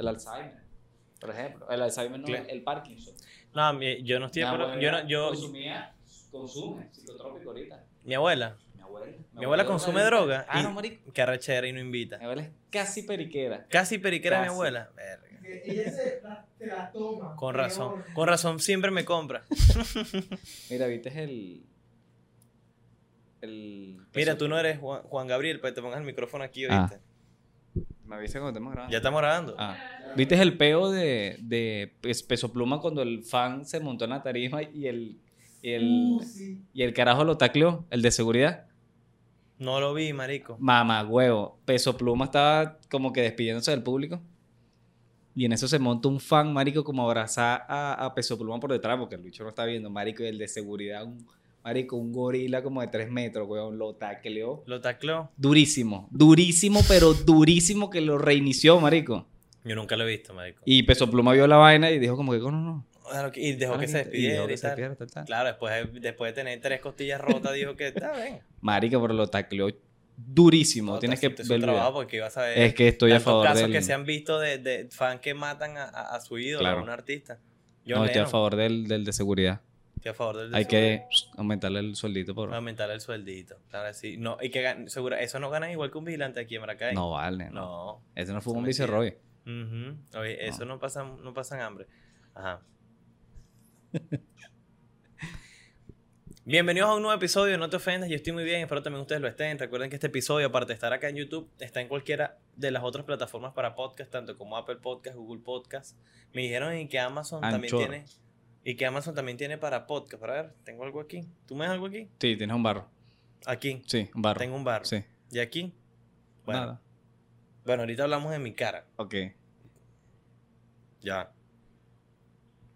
El Alzheimer, por ejemplo. El Alzheimer no, Claro. el Parkinson. No, mi- yo no estoy de Mi acuerdo. Yo, no- yo, consumía, consume psicotrópico ahorita. mi abuela, Mi abuela. mi abuela consume droga. Ah, y, no, marico. Que arrechera y no invita. Mi abuela es casi periquera. Casi periquera mi abuela. Verga. Ella se la, se la toma. Con razón. Con razón siempre me compra. Mira, viste el. El. Mira, tú no eres Juan, Juan Gabriel, pues te pongas el micrófono aquí, Ah. ¿Me avisa cuando estemos grabando? Ya estamos grabando. Ah. ¿Viste el peo de, de Pes- Peso Pluma cuando el fan se montó en la tarima y el, y el, Uh, sí. y el carajo lo tacleó, el de seguridad? No lo vi, marico. Mamá, huevo. Peso Pluma estaba como que despidiéndose del público. Y en eso se monta un fan, marico, como abrazar a, a Peso Pluma por detrás, porque el bicho no está viendo, marico, y el de seguridad, un, marico, un gorila como de 3 metros, huevón, lo tacleó. Lo tacleó. Durísimo, durísimo, pero durísimo que lo reinició, marico. Yo nunca lo he visto, marico. Y Peso Pluma vio la vaina y dijo como que, no, no. Claro Y dejó que se Y despidiera dejó y, que se despidiera, tal, tal. Claro, después de, después de tener tres costillas rotas, dijo que está bien. Marico, pero lo tacleó durísimo. No, Tienes que ver trabajo porque ibas a ver Es que estoy a favor casos del... que se han visto de, de fan que matan a, a- a su ídolo, Claro. a un artista. Yo No, estoy a favor del, del de seguridad. Estoy a favor del Hay que aumentarle el sueldito por... aumentar el sueldito. Claro, sí. No, y que gan- seguro, eso no gana igual que un vigilante aquí en Maracay. No vale, no. No. Ese no fue un mentira. viceroy. Ujú. Oye, eso no pasa, no pasan hambre. Ajá. Bienvenidos a un nuevo episodio No te ofendas, yo estoy muy bien, espero también ustedes lo estén. Recuerden que este episodio, aparte de estar acá en YouTube, está en cualquiera de las otras plataformas para podcast, tanto como Apple Podcast, Google Podcast. Me dijeron y que Amazon también tiene y que Amazon también tiene para podcast. Para ver, tengo algo aquí. ¿Tú me das algo aquí? Sí, tienes un barro. Aquí. Sí, un barro. Tengo un barro. Sí. ¿Y aquí? Bueno, Nada. bueno, ahorita hablamos de mi cara. Ok. Ya.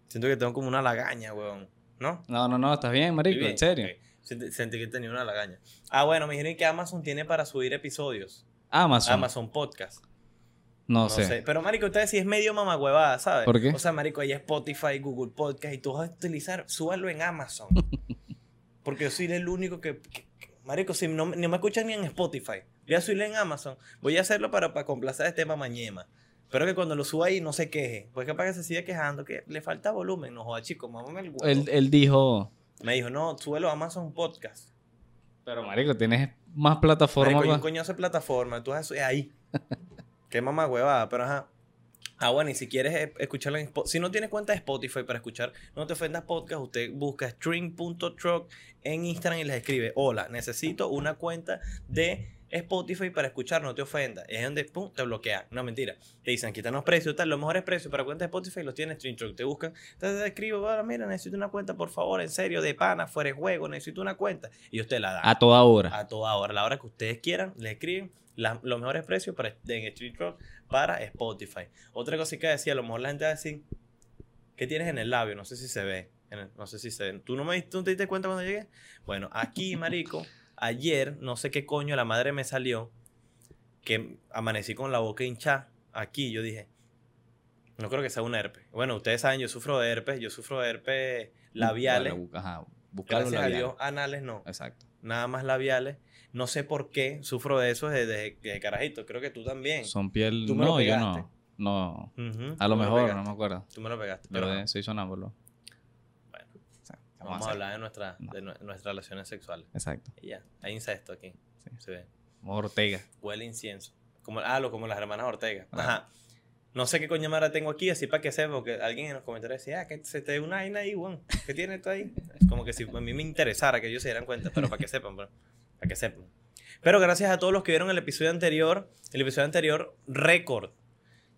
Siento que tengo como una lagaña, weón. ¿No? No, no, no, estás bien, marico, en serio. ok. Sentí, sentí que tenía una lagaña. Ah, bueno, me dijeron que Amazon tiene para subir episodios. Amazon. Amazon Podcast. No, No, sé. sé. Pero, marico, ustedes sí es medio mamagüevada, ¿sabes? ¿Por qué? O sea, marico, hay Spotify, Google Podcast y tú vas a utilizar, súbalo en Amazon. Porque yo soy el único que... marico, si no, no me escuchan ni en Spotify, voy a subirlo en Amazon. Voy a hacerlo para, para complacer a este mamañema. Pero que cuando lo suba ahí no se queje. Pues capaz que se sigue quejando que le falta volumen. No joda, chico, mamame el huevo. Él, él dijo... Me dijo, no, súbelo a Amazon Podcast. Pero, marico, tienes más plataformas. Marico, un coñazo de plataforma, tú haces ahí. Qué mamá huevada, pero ajá. Ah, bueno, y si quieres eh, escucharlo en Spotify, si no tienes cuenta de Spotify para escuchar No Te Ofendas Podcast, usted busca stream.truck en Instagram y les escribe, hola, necesito una cuenta de Spotify para escuchar No Te Ofendas. Es donde, pum, te bloquean. No, mentira. Te dicen, quítanos precios, tal, los mejores precios para cuenta de Spotify los tiene Stream Truck. Te buscan, entonces te escribo, "Ah, mira, necesito una cuenta, por favor, en serio, de pana, fuera de juego, necesito una cuenta. Y usted la da A toda hora. a toda hora, a la hora que ustedes quieran, les escriben la- los mejores precios para, en Street Rock para Spotify. Otra cosa que decía, a lo mejor la gente va a decir, ¿qué tienes en el labio? No sé si se ve. en el- no sé si se ve. ¿Tú no, me, ¿Tú te diste cuenta cuando llegué? Bueno, aquí, marico, ayer, no sé qué coño, la madre me salió que amanecí con la boca hinchada. Aquí, yo dije, no creo que sea un herpes. Bueno, ustedes saben, yo sufro de herpes, yo sufro de herpes labiales. Bueno, bu- ajá, buscar los Gracias a labiales. Dios, anales no Exacto. nada más labiales. No sé por qué sufro de eso desde, desde- desde carajito. Creo que tú también. Son piel... Tú me lo no, yo pegaste. no. No. Ujú, A lo mejor, pegaste. no me acuerdo. Tú me lo pegaste. Yo Pero de- soy sonámbulo. Bueno, O sea, ¿qué vamos a hablar de, nuestra, No. de nue- nuestras relaciones sexuales. Exacto. Y ya, hay incesto aquí. Sí. Se ve. Como Ortega. Huele incienso. Como, ah, lo, como las hermanas Ortega. Ah. Ajá. No sé qué coño madre tengo aquí, así para que sepa, porque alguien en los comentarios decía, ah, que se te ve una vaina ahí, weón. ¿Qué tienes tú ahí? Es como que si a mí me interesara que ellos se dieran cuenta, pero para que sepan, bro. Para que sepan. Pero gracias a todos los que vieron el episodio anterior, el episodio anterior, récord.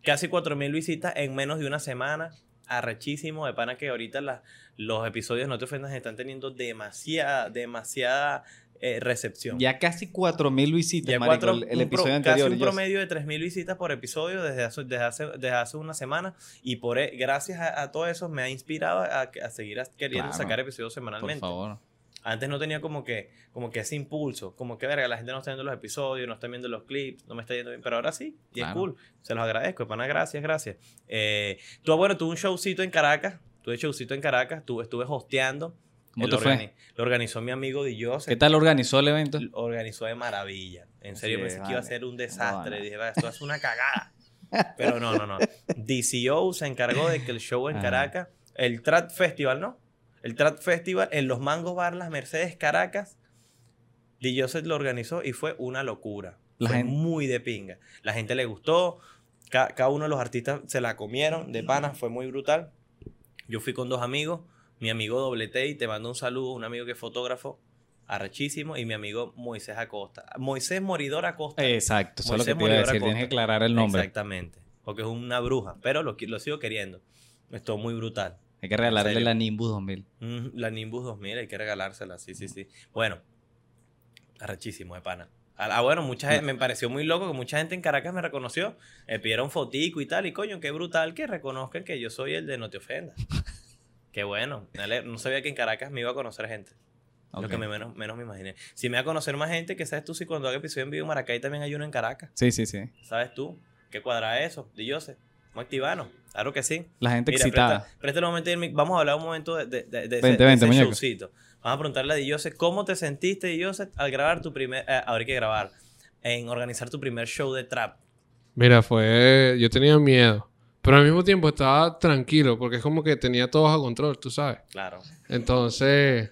Casi 4.000 visitas en menos de una semana. Arrechísimo, de pana que ahorita la- los episodios No Te Ofendas están teniendo demasiada, demasiada eh, recepción. Ya casi 4.000 visitas, Ya marico, cuatro- el, el un pro- episodio anterior. Casi un promedio de 3.000 visitas por episodio desde hace, desde hace, desde hace una semana. Y por e- gracias a, a todo eso me ha inspirado a, a seguir queriendo Claro. sacar episodios Por semanalmente. favor. Antes no tenía como que, como que ese impulso. Como que, verga, la gente no está viendo los episodios, no está viendo los clips, no me está yendo bien. Pero ahora sí, y es Claro. cool. Se los agradezco. Pana, gracias, gracias. Eh, tú, bueno, tuve un showcito en Caracas. Tuve showcito en Caracas. Tuve, estuve hosteando. ¿Cómo te fue? Lo organizó mi amigo Dios. ¿Qué tal organizó el evento? Lo organizó de maravilla. En serio, Sí, pensé que iba a vale. ser un desastre. Bueno. Dije, "Va, esto es una cagada. Pero no, no, no. DCO se encargó de que el show en. Caracas, el Trat Festival, ¿no? El Trat Festival en los Mangos Bar Las Mercedes Caracas, D. Joseph lo organizó y fue una locura. La fue gente- muy de pinga. La gente le gustó. Ca- cada uno de los artistas se la comieron de pana, fue muy brutal. Yo fui con dos amigos, mi amigo Doble T, y te mando un saludo, un amigo que es fotógrafo, arrechísimo, y mi amigo Moisés Acosta. Moisés Moridor Acosta. Exacto, eso es lo que te iba a Moridor decir. Tienes que aclarar el nombre. Exactamente. Porque es una bruja. Pero lo, lo sigo queriendo. Estuvo muy brutal. Hay que regalarle la Nimbus 2000. Mm, La Nimbus 2000, hay que regalársela. Sí, sí, sí. Bueno, arrechísimo de pana. Ah, ah, bueno, mucha gente, me pareció muy loco que mucha gente en Caracas me reconoció. Me pidieron fotico y tal. Y coño, qué brutal que reconozcan que yo soy el de No Te Ofendas. qué bueno. No sabía que en Caracas me iba a conocer gente. Lo que me menos, menos me imaginé. Si me va a conocer más gente, que sabes tú si cuando haga episodio en vivo en Maracay también hay uno en Caracas. Sí, sí, sí. ¿Sabes tú? ¿Qué cuadra eso? Di yo sé. Vamos a activarnos. Claro que sí. La gente Mira, excitada. presta, presta un momento y Vamos a hablar un momento de, de, de- de ese, Vente, de vente, ese muñeco. showcito. Vamos a preguntarle a Diyose cómo te sentiste, Diyose, al grabar tu primer. eh, ahora hay que grabar. En organizar tu primer show de trap. Mira, fue. Yo tenía miedo. Pero al mismo tiempo estaba tranquilo, porque es como que tenía todo bajo control, tú sabes. Claro. Entonces,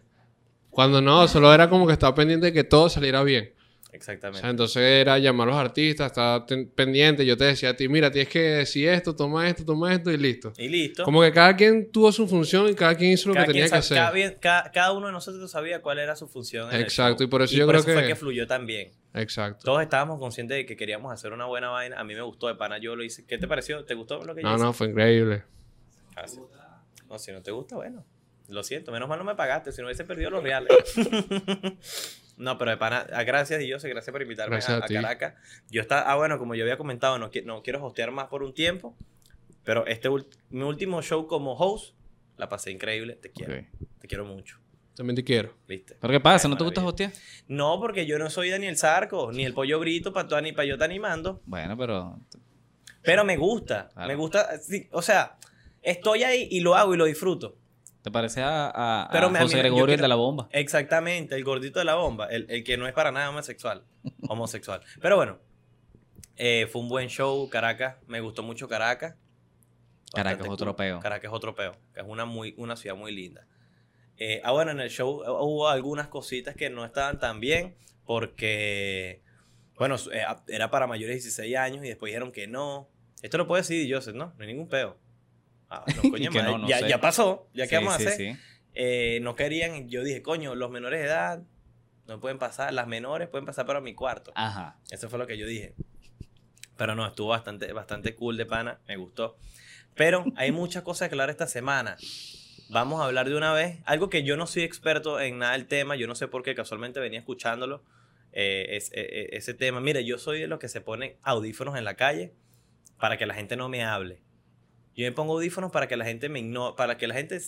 cuando no, solo era como que estaba pendiente de que todo saliera bien. O Exactamente. sea, entonces era llamar a los artistas, estaba ten- pendiente. Yo te decía a ti, mira, tienes que decir esto, toma esto, toma esto y listo. y listo. Como que cada quien tuvo su función y cada quien hizo lo cada, que tenía que cada, hacer. bien- cada- cada uno de nosotros sabía cuál era su función. en Exacto, y por eso yo creo fue que- que fluyó tan bien. Exacto. Todos estábamos conscientes de que queríamos hacer una buena vaina. A mí me gustó de pana, yo lo hice. ¿Qué te pareció? ¿Te gustó lo que yo No, hice? no, fue increíble. Ah, sí. No, si no te gusta, bueno. Lo siento, menos mal no me pagaste, si no hubiese perdido los reales. no, pero de pana, ah, gracias y yo sé, gracias por invitarme Gracias a, a a. Caracas. Yo está, ah, bueno, como yo había comentado, no, no quiero hostear más por un tiempo, pero este mi último show como host la pasé increíble, te quiero, te quiero mucho, También te quiero. ¿viste? ¿Pero qué pasa? Ay, ¿No te gusta hostiar? No, porque yo no soy Daniel Zarco, ni el pollo grito para ni para yo estar animando, Bueno, pero... pero me gusta, Claro. me gusta, sí, o sea, estoy ahí y lo hago y lo disfruto. ¿Te parece a, Pero José mira, Gregorio el quiero- de la bomba? Exactamente, el gordito de la bomba, el, el que no es para nada homosexual. homosexual. Pero bueno, eh, fue un buen show, Caracas, me gustó mucho Caracas. Caracas es otro peo. Caracas es otro peo, que es una, muy, una ciudad muy linda. Eh, ah, bueno, en el show eh, hubo algunas cositas que no estaban tan bien porque, bueno, era para mayores de 16 años y después dijeron que no. Esto lo puede decir Joseph, ¿no? No hay ningún peo. Ah, no, coño, Que no, madre, no ya, ya pasó, ya Sí, qué vamos sí, a hacer. Eh, no querían, yo dije, coño, los menores de edad no pueden pasar, las menores pueden pasar para mi cuarto. Ajá. Eso fue lo que yo dije. Pero no, estuvo bastante, bastante cool de pana, me gustó. Pero hay muchas cosas que hablar esta semana. Vamos a hablar de una vez. Algo que yo no soy experto en nada del tema, yo no sé por qué, casualmente venía escuchándolo. eh, es- eh, ese tema. Mira, yo soy de los que se ponen audífonos en la calle para que la gente no me hable. Yo me pongo audífonos para que la gente me ignore, para que la gente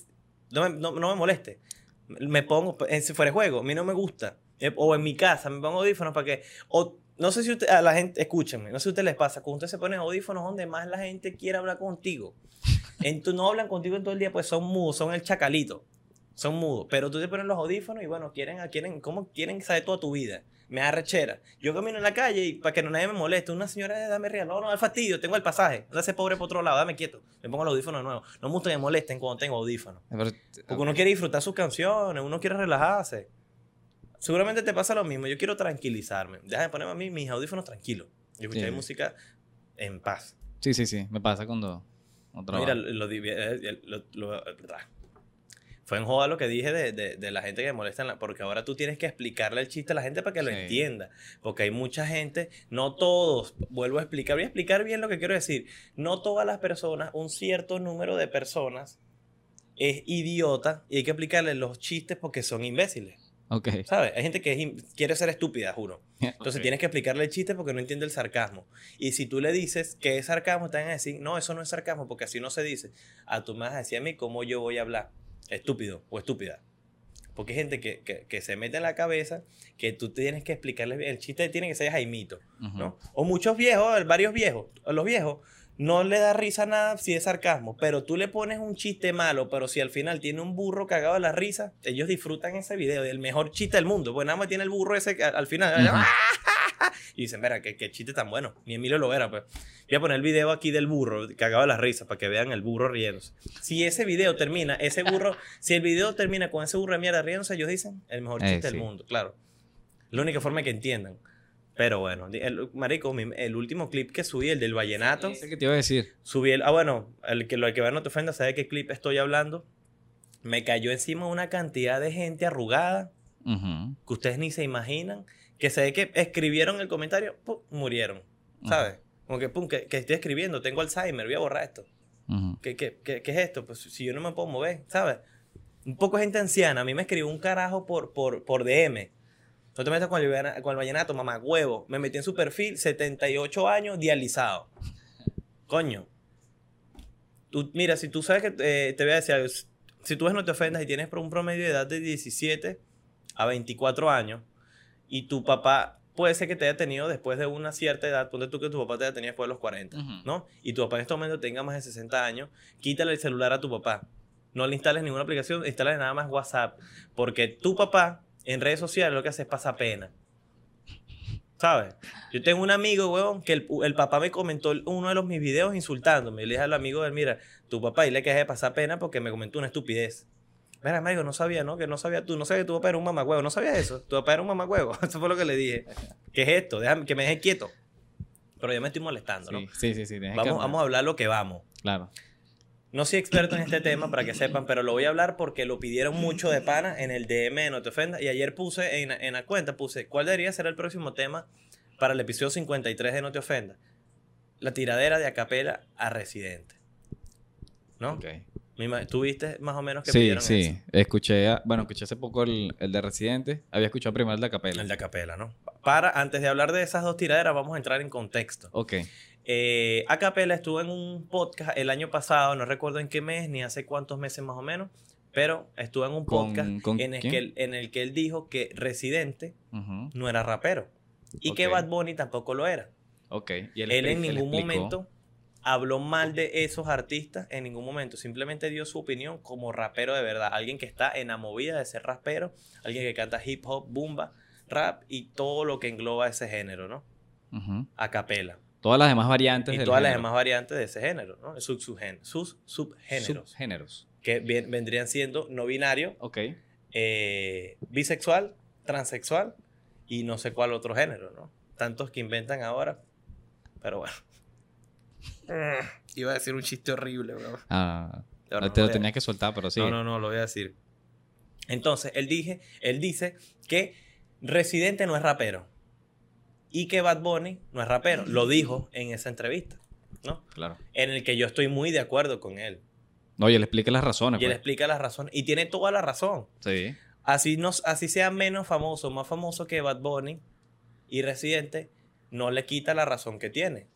no me, no- no me moleste. Me pongo, en, si fuera juego, a mí no me gusta. Eh, O en mi casa, me pongo audífonos para que. O, no sé si usted, a la gente, escúchenme, no sé si a ustedes les pasa, cuando ustedes se ponen audífonos, donde más la gente quiere hablar contigo. Entonces no hablan contigo en todo el día, pues son mudos, son el chacalito. Son mudos. Pero tú te pones los audífonos y bueno, quieren, quieren, ¿cómo quieren saber toda tu vida? Me da rechera. Yo camino en la calle y para que no nadie me moleste, una señora, "Eh, dame real. No, no, al fastidio, tengo el pasaje. No ese pobre por otro lado, dame quieto. Me pongo los audífonos de nuevo. No me gusta que me molesten cuando tengo audífonos. Porque uno quiere disfrutar sus canciones, uno quiere relajarse. Seguramente te pasa lo mismo. Yo quiero tranquilizarme. Deja de ponerme a mí mis audífonos tranquilos. Y escuchar Sí. música en paz. Sí, sí, sí. Me pasa cuando... cuando Mira, lo, divi- eh, lo- lo- ah. Fue en joda lo que dije de, de- de la gente que molesta, en la- porque ahora tú tienes que explicarle el chiste a la gente para que lo Sí. entienda. Porque hay mucha gente, no todos, vuelvo a explicar, voy a explicar bien lo que quiero decir. No todas las personas, un cierto número de personas es idiota y hay que explicarle los chistes porque son imbéciles. Ok. ¿Sabes? Hay gente que es quiere ser estúpida, juro. Entonces tienes que explicarle el chiste porque no entiende el sarcasmo. Y si tú le dices que es sarcasmo, te van a decir, no, eso no es sarcasmo porque así no se dice. A tú me vas a decir a mí cómo yo voy a hablar. Estúpido o estúpida. Porque hay gente que, que- que se mete en la cabeza que tú tienes que explicarle bien. El chiste tiene que ser Jaimito. ¿no? O muchos viejos, varios viejos, los viejos, no le da risa nada si es sarcasmo, pero tú le pones un chiste malo, pero si al final tiene un burro cagado de la risa, ellos disfrutan ese video, el mejor chiste del mundo, pues nada más tiene el burro ese que al al final. ¡ah! y dicen, mira, qué, qué chiste tan bueno. Ni Emilio lo era, pues. Voy a poner el video aquí del burro, cagado de la risa, para que vean el burro riéndose. Si ese video termina, ese burro, si el video termina con ese burro de mierda riéndose, ellos dicen, el mejor Eh, chiste sí. del mundo, claro. La única forma que entiendan. Pero bueno, el, marico, el último clip que subí, el del vallenato, Ese que te iba a decir. subí el, ah bueno, el que lo que vea no te ofenda, sabe qué clip estoy hablando. Me cayó encima una cantidad de gente arrugada Ujú. que ustedes ni se imaginan, que se ve que escribieron el comentario, ¡pum! murieron, ¿sabes? Como que, pum, que, que estoy escribiendo, tengo Alzheimer, voy a borrar esto. ¿Qué, qué, qué, qué es esto? Pues si yo no me puedo mover, ¿sabes? Un poco gente anciana, a mí me escribió un carajo por, por, por DM. No te metas con el, con el vallenato, mamá, huevo. Me metí en su perfil, 78 años, dializado. Coño. Tú, mira, si tú sabes que eh, te voy a decir algo, si tú ves no te ofendas y tienes un promedio de edad de 17 a 24 años y tu papá puede ser que te haya tenido después de una cierta edad, ponte tú que tu papá te haya tenido después de los 40, Ujú. ¿no? Y tu papá en este momento tenga más de 60 años, quítale el celular a tu papá. No le instales ninguna aplicación, instale nada más WhatsApp, porque tu papá en redes sociales lo que hace es pasar pena. ¿Sabes? Yo tengo un amigo, weón, que el, el papá me comentó uno de los mis videos insultándome. Y le dije al amigo de él, mira, tu papá, y le que deje de pasar pena porque me comentó una estupidez. Mira, amigo, no sabía, ¿no? Que no sabía tú, no sabía que tu papá era un mamagüevo, no sabía eso. Tu papá era un mamagüevo. Eso fue lo que le dije. ¿Qué es esto? Déjame, que me deje quieto. Pero ya me estoy molestando, ¿no? Sí, sí, sí. que Vamos, vamos a hablar lo que vamos. Claro. No soy experto en este tema para que sepan, pero lo voy a hablar porque lo pidieron mucho de pana en el DM de No Te Ofendas. Y ayer puse en, en la cuenta, puse, ¿cuál debería ser el próximo tema para el episodio 53 de No Te Ofendas? La tiradera de acapela a Residente. ¿No? Ok. ¿Tú viste más o menos que Sí, sí. eso? Escuché, a- bueno, escuché hace poco el, el de Residente. Había escuchado primero el de Capela. El de acapela, ¿no? Para, antes de hablar de esas dos tiraderas, vamos a entrar en contexto. Ok. Eh, Acapela estuvo en un podcast el año pasado, no recuerdo en qué mes ni hace cuántos meses más o menos, pero estuvo en un ¿Con- podcast con en, el que él, en el que él dijo que Residente no era rapero y que Ok. Bad Bunny tampoco lo era. Ok. Y Él, en ningún momento habló mal de esos artistas, en ningún momento, simplemente dio su opinión como rapero de verdad, alguien que está en la movida de ser rapero, alguien que canta hip hop, bumba, rap y todo lo que engloba ese género, ¿no? Ujú. Acapela. Todas las demás variantes Y del todas las demás variantes de ese género, ¿no? Sus, subgén- sus subgéneros. Subgéneros. que bien- vendrían siendo no binario, Ok. eh, bisexual, transexual y no sé cuál otro género, ¿no? Tantos que inventan ahora, pero bueno. Iba a decir un chiste horrible, bro. Ah, no te lo tenías que soltar, pero sí. No, no, no, lo voy a decir. Entonces, él, dije, él dice que Residente no es rapero y que Bad Bunny no es rapero. Lo dijo en esa entrevista, ¿no? Claro. En el que yo estoy muy de acuerdo con él. Oye, le explica las razones. Y él pues. explica las razones. Y tiene toda la razón. Sí. Así, nos, así sea menos famoso, más famoso que Bad Bunny y Residente, no le quita la razón que tiene.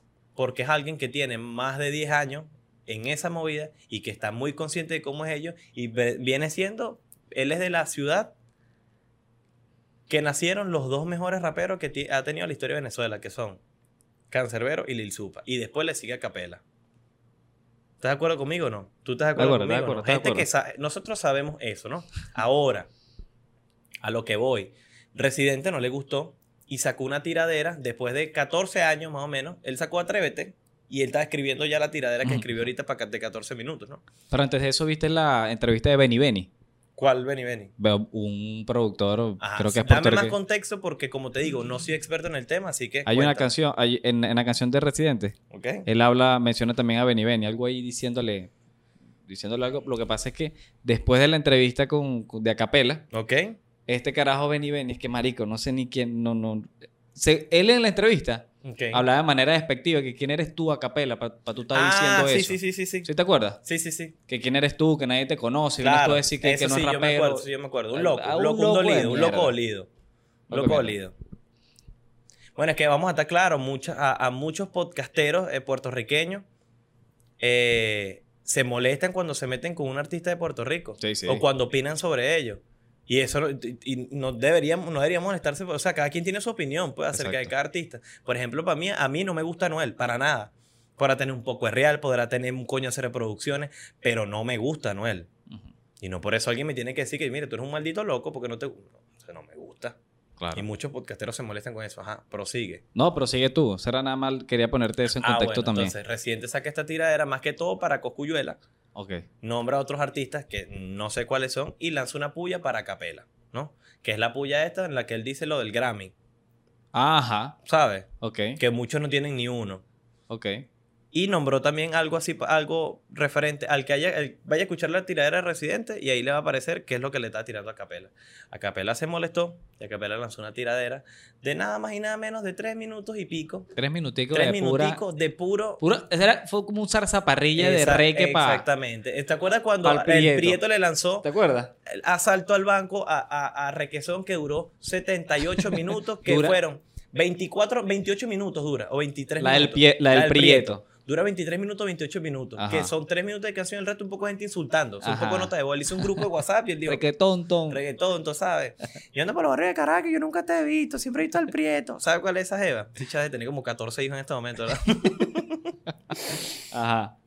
Porque es alguien que tiene más de 10 años en esa movida y que está muy consciente de cómo es ello. Y viene siendo, él es de la ciudad que nacieron los dos mejores raperos que ha tenido la historia de Venezuela, que son Cancerbero y Lil Supa. Y después le sigue a Capela. ¿Estás de acuerdo conmigo o no? ¿Tú estás de acuerdo, acuerdo, de conmigo? acuerdo, no? de Gente que acuerdo. sa- nosotros sabemos eso, ¿no? Ahora, a lo que voy. Residente no le gustó y sacó una tiradera después de 14 años más o menos. Él sacó Atrévete y él está escribiendo ya la tiradera que escribió ahorita para de 14 minutos, ¿no? Pero antes de eso, ¿viste la entrevista de Benny Benny? ¿Cuál, Benny Benny? Un productor, Ajá, creo que es Dame más contexto porque, como te digo, no soy experto en el tema, así que. Hay una cuéntame. canción, hay- en, en la canción de Residente, ¿Ok? él habla, menciona también a Benny Benny, algo ahí diciéndole, diciéndole algo. Lo que pasa es que después de la entrevista con, de Acapela, ¿Ok? Este carajo Benny Benny, es que marico, no sé ni quién, no, no. se- él en la entrevista hablaba de manera despectiva, que quién eres tú Acapela para tú estar ah, diciendo sí, eso. sí, sí, sí, sí. ¿Sí te acuerdas? Sí, sí, sí. Que quién eres tú, que nadie te conoce, vienes tú Claro, a decir que, no sí, es yo me rapero. acuerdo, sí, yo me acuerdo. Un A- loco, a un un loco, un loco dolido, un loco dolido. Un Loco dolido. Bueno, es que vamos a estar claros, mucha- a, a muchos podcasteros eh, puertorriqueños eh, se molestan cuando se meten con un artista de Puerto Rico. Sí, sí. O cuando opinan sobre ellos. Y eso no- y- no deberíamos, no deberíamos molestarse. O sea, cada quien tiene su opinión pues, acerca de Exacto. cada artista. Por ejemplo, para mí, a mí no me gusta Noel, para nada. Podrá tener un poco de real, podrá tener un coño de reproducciones, pero no me gusta Noel. Ujú. Y no por eso alguien me tiene que decir que, mire, tú eres un maldito loco porque no te gusta. O sea, no me gusta. Claro. Y muchos podcasteros se molestan con eso. Ajá, prosigue. No, pero sigue tú. Será nada mal. Quería ponerte eso en Ah, contexto bueno, también. Entonces, Residente saca esta tiradera más que todo para Coscuyuela. Nombra a otros artistas que no sé cuáles son y lanza una puya para Capela, ¿no? Que es la puya esta en la que él dice lo del Grammy, Ajá. ¿sabes? Ok. Que muchos no tienen ni uno. Ok. Y nombró también algo así, algo referente al que haya, el- vaya a escuchar la tiradera de Residente y ahí le va a aparecer qué es lo que le está tirando a Capela. A Capela se molestó y a Capela lanzó una tiradera de nada más y nada menos de tres minutos y pico. Tres minuticos Tres de pura... minuticos de puro... puro era- fue como un zarzaparrilla de reggae para... Exactamente. ¿Te acuerdas cuando el Prieto. Prieto le lanzó ¿Te acuerdas? el asalto al banco a, a, a Requesón que duró 78 minutos, que fueron 24, 28 minutos dura, o 23 La del, minutos. pie, la del Prieto. Dura 23 minutos, 28 minutos, Ajá. que son 3 minutos de canción, el resto un poco de gente insultando, o sea, un poco de nota de voz. Él hizo un grupo de WhatsApp y él dijo, Reggaetón, ton. reggaetón, tú sabes. Yo ando por los barrios de Caracas, yo nunca te he visto, siempre he visto al Prieto. ¿Sabes cuál es esa jeva? Dicha de tener como 14 hijos en este momento, ¿verdad? Ajá.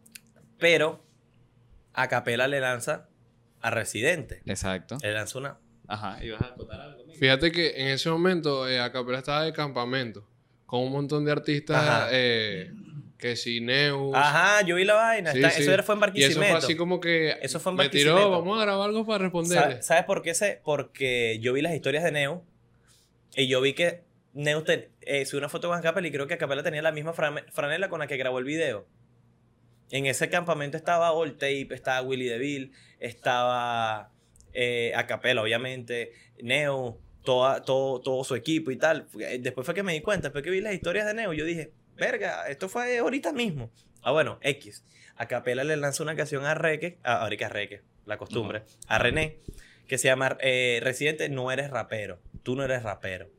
Pero a Capela le lanza a Residente. Exacto. Le lanza una... Ajá. ¿Ibas a contar algo? amigo? Fíjate que en ese momento eh, Acapela estaba de campamento con un montón de artistas Ajá. eh, que si Neus. Ajá, yo vi la vaina. Sí, está- sí. Eso era, fue en Y eso Barquisimeto. fue así como que Eso fue en me tiró, Barquisimeto. vamos a grabar algo para responderle. Sa- ¿Sabes por qué? sé? Porque yo vi las historias de Neo y yo vi que Neo te, eh, subió una foto con Capela y creo que Capela tenía la misma franela con la que grabó el video. En ese campamento estaba All Tape, estaba Willy DeVille, estaba eh, Acapella, obviamente, Neo, toda, todo, todo su equipo y tal. Después fue que me di cuenta, después que vi las historias de Neo, yo dije, verga, esto fue ahorita mismo. Ah, bueno, X. Acapella le lanzó una canción a Reque, a, ahorita a Reque, la costumbre, a René, que se llama eh, Residente, no eres rapero, tú no eres rapero.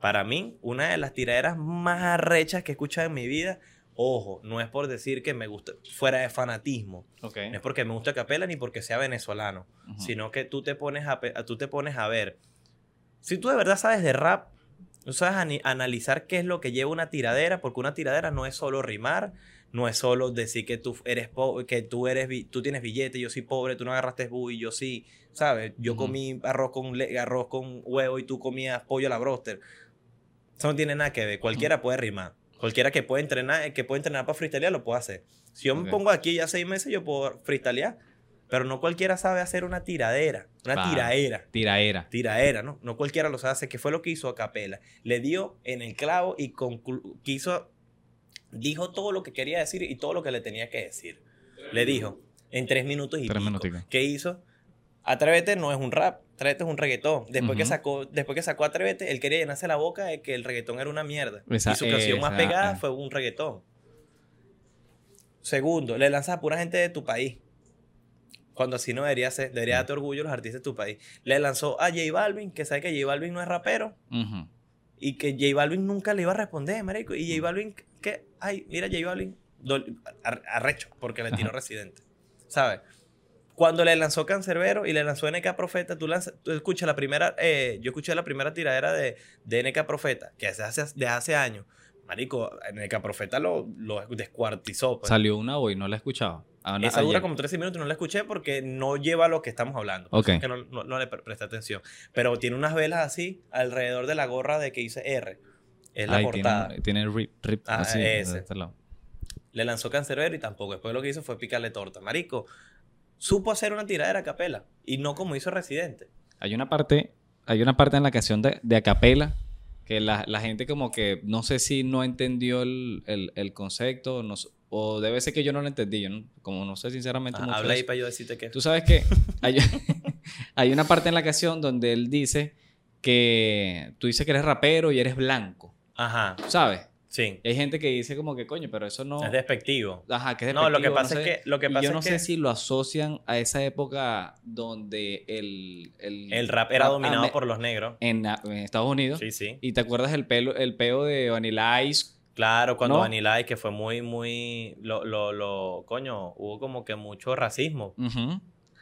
Para mí, una de las tiraderas más arrechas que he escuchado en mi vida, ojo, no es por decir que me gusta, fuera de fanatismo, Ok. no es porque me gusta Capela ni porque sea venezolano, sino que tú te pones a, tú te pones a ver. Si tú de verdad sabes de rap, tú sabes analizar qué es lo que lleva una tiradera, porque una tiradera no es solo rimar, no es solo decir que tú eres pobre, que tú eres tú tienes billete, yo soy pobre, tú no agarraste y yo sí, ¿sabes? Yo Ujú. comí arroz con arroz con huevo y tú comías pollo a la broster. Eso no tiene nada que ver, cualquiera puede rimar. Cualquiera que puede entrenar, que puede entrenar para freestylear lo puede hacer. Si yo Ok. me pongo aquí ya seis meses, yo puedo freestylear. Pero no cualquiera sabe hacer una tiradera. Una Claro. tiraera. Tiraera. Tiraera, ¿no? No cualquiera lo sabe hacer. Que fue lo que hizo a Capela. Le dio en el clavo y conclu- quiso. Dijo todo lo que quería decir y todo lo que le tenía que decir. Le dijo en tres minutos y Tres pico. ¿Qué hizo? Atrévete no es un rap, Atrévete es un reggaetón. Después, que sacó, después que sacó Atrévete, él quería llenarse la boca de que el reggaetón era una mierda. Esa- y su canción más pegada fue un reggaetón. Segundo, le lanzas a pura gente de tu país. Cuando así no debería ser. Debería darte orgullo a los artistas de tu país. Le lanzó a J Balvin, que sabe que J Balvin no es rapero. Y que J Balvin nunca le iba a responder, marico. Y J Balvin, que, ay, mira, J Balvin, arrecho, porque le tiró Ajá. Residente. ¿Sabes? Cuando le lanzó Cancerbero y le lanzó NK Profeta, tú, lanzas, tú escuchas la primera, eh, yo escuché la primera tiradera de, de NK Profeta, que hace, hace, de hace años. Marico, NK Profeta lo, lo descuartizó. pues. Salió una hoy, no la he escuchado. Ah, no, Esa dura ayer. como 13 minutos y no la escuché porque no lleva lo que estamos hablando. Ok. Que no, no- no le pre- presté atención. Pero tiene unas velas así alrededor de la gorra de que dice R. Es la Ay, portada. Tiene, tiene rip, rip Ah, así, ese. este lado. Le lanzó Cancerbero y tampoco. Después lo que hizo fue picarle torta. Marico, supo hacer una tiradera a capela. Y no como hizo Residente. Hay una parte, hay una parte en la canción de, de Acapela que la, la gente como que no sé si no entendió el, el- el concepto no o debe ser que yo no lo entendí. Yo no- como no sé sinceramente mucho habla ahí para yo decirte que. Tú sabes que hay, hay una parte en la canción donde él dice que tú dices que eres rapero y eres blanco, Ajá, ¿sabes? sí. Y hay gente que dice como que coño, pero eso no... Es despectivo. Ajá, que es No, lo que despectivo, pasa sé. es que. Lo que pasa yo no es sé que si lo asocian a esa época donde el... El, el rap era dominado ame- por los negros. En, en Estados Unidos. Sí, sí. Y te acuerdas el, pelo, el peo de Vanilla Ice. Claro, cuando ¿No? Vanilla Ice, que fue muy, muy. Lo, lo, lo. Coño, hubo como que mucho racismo.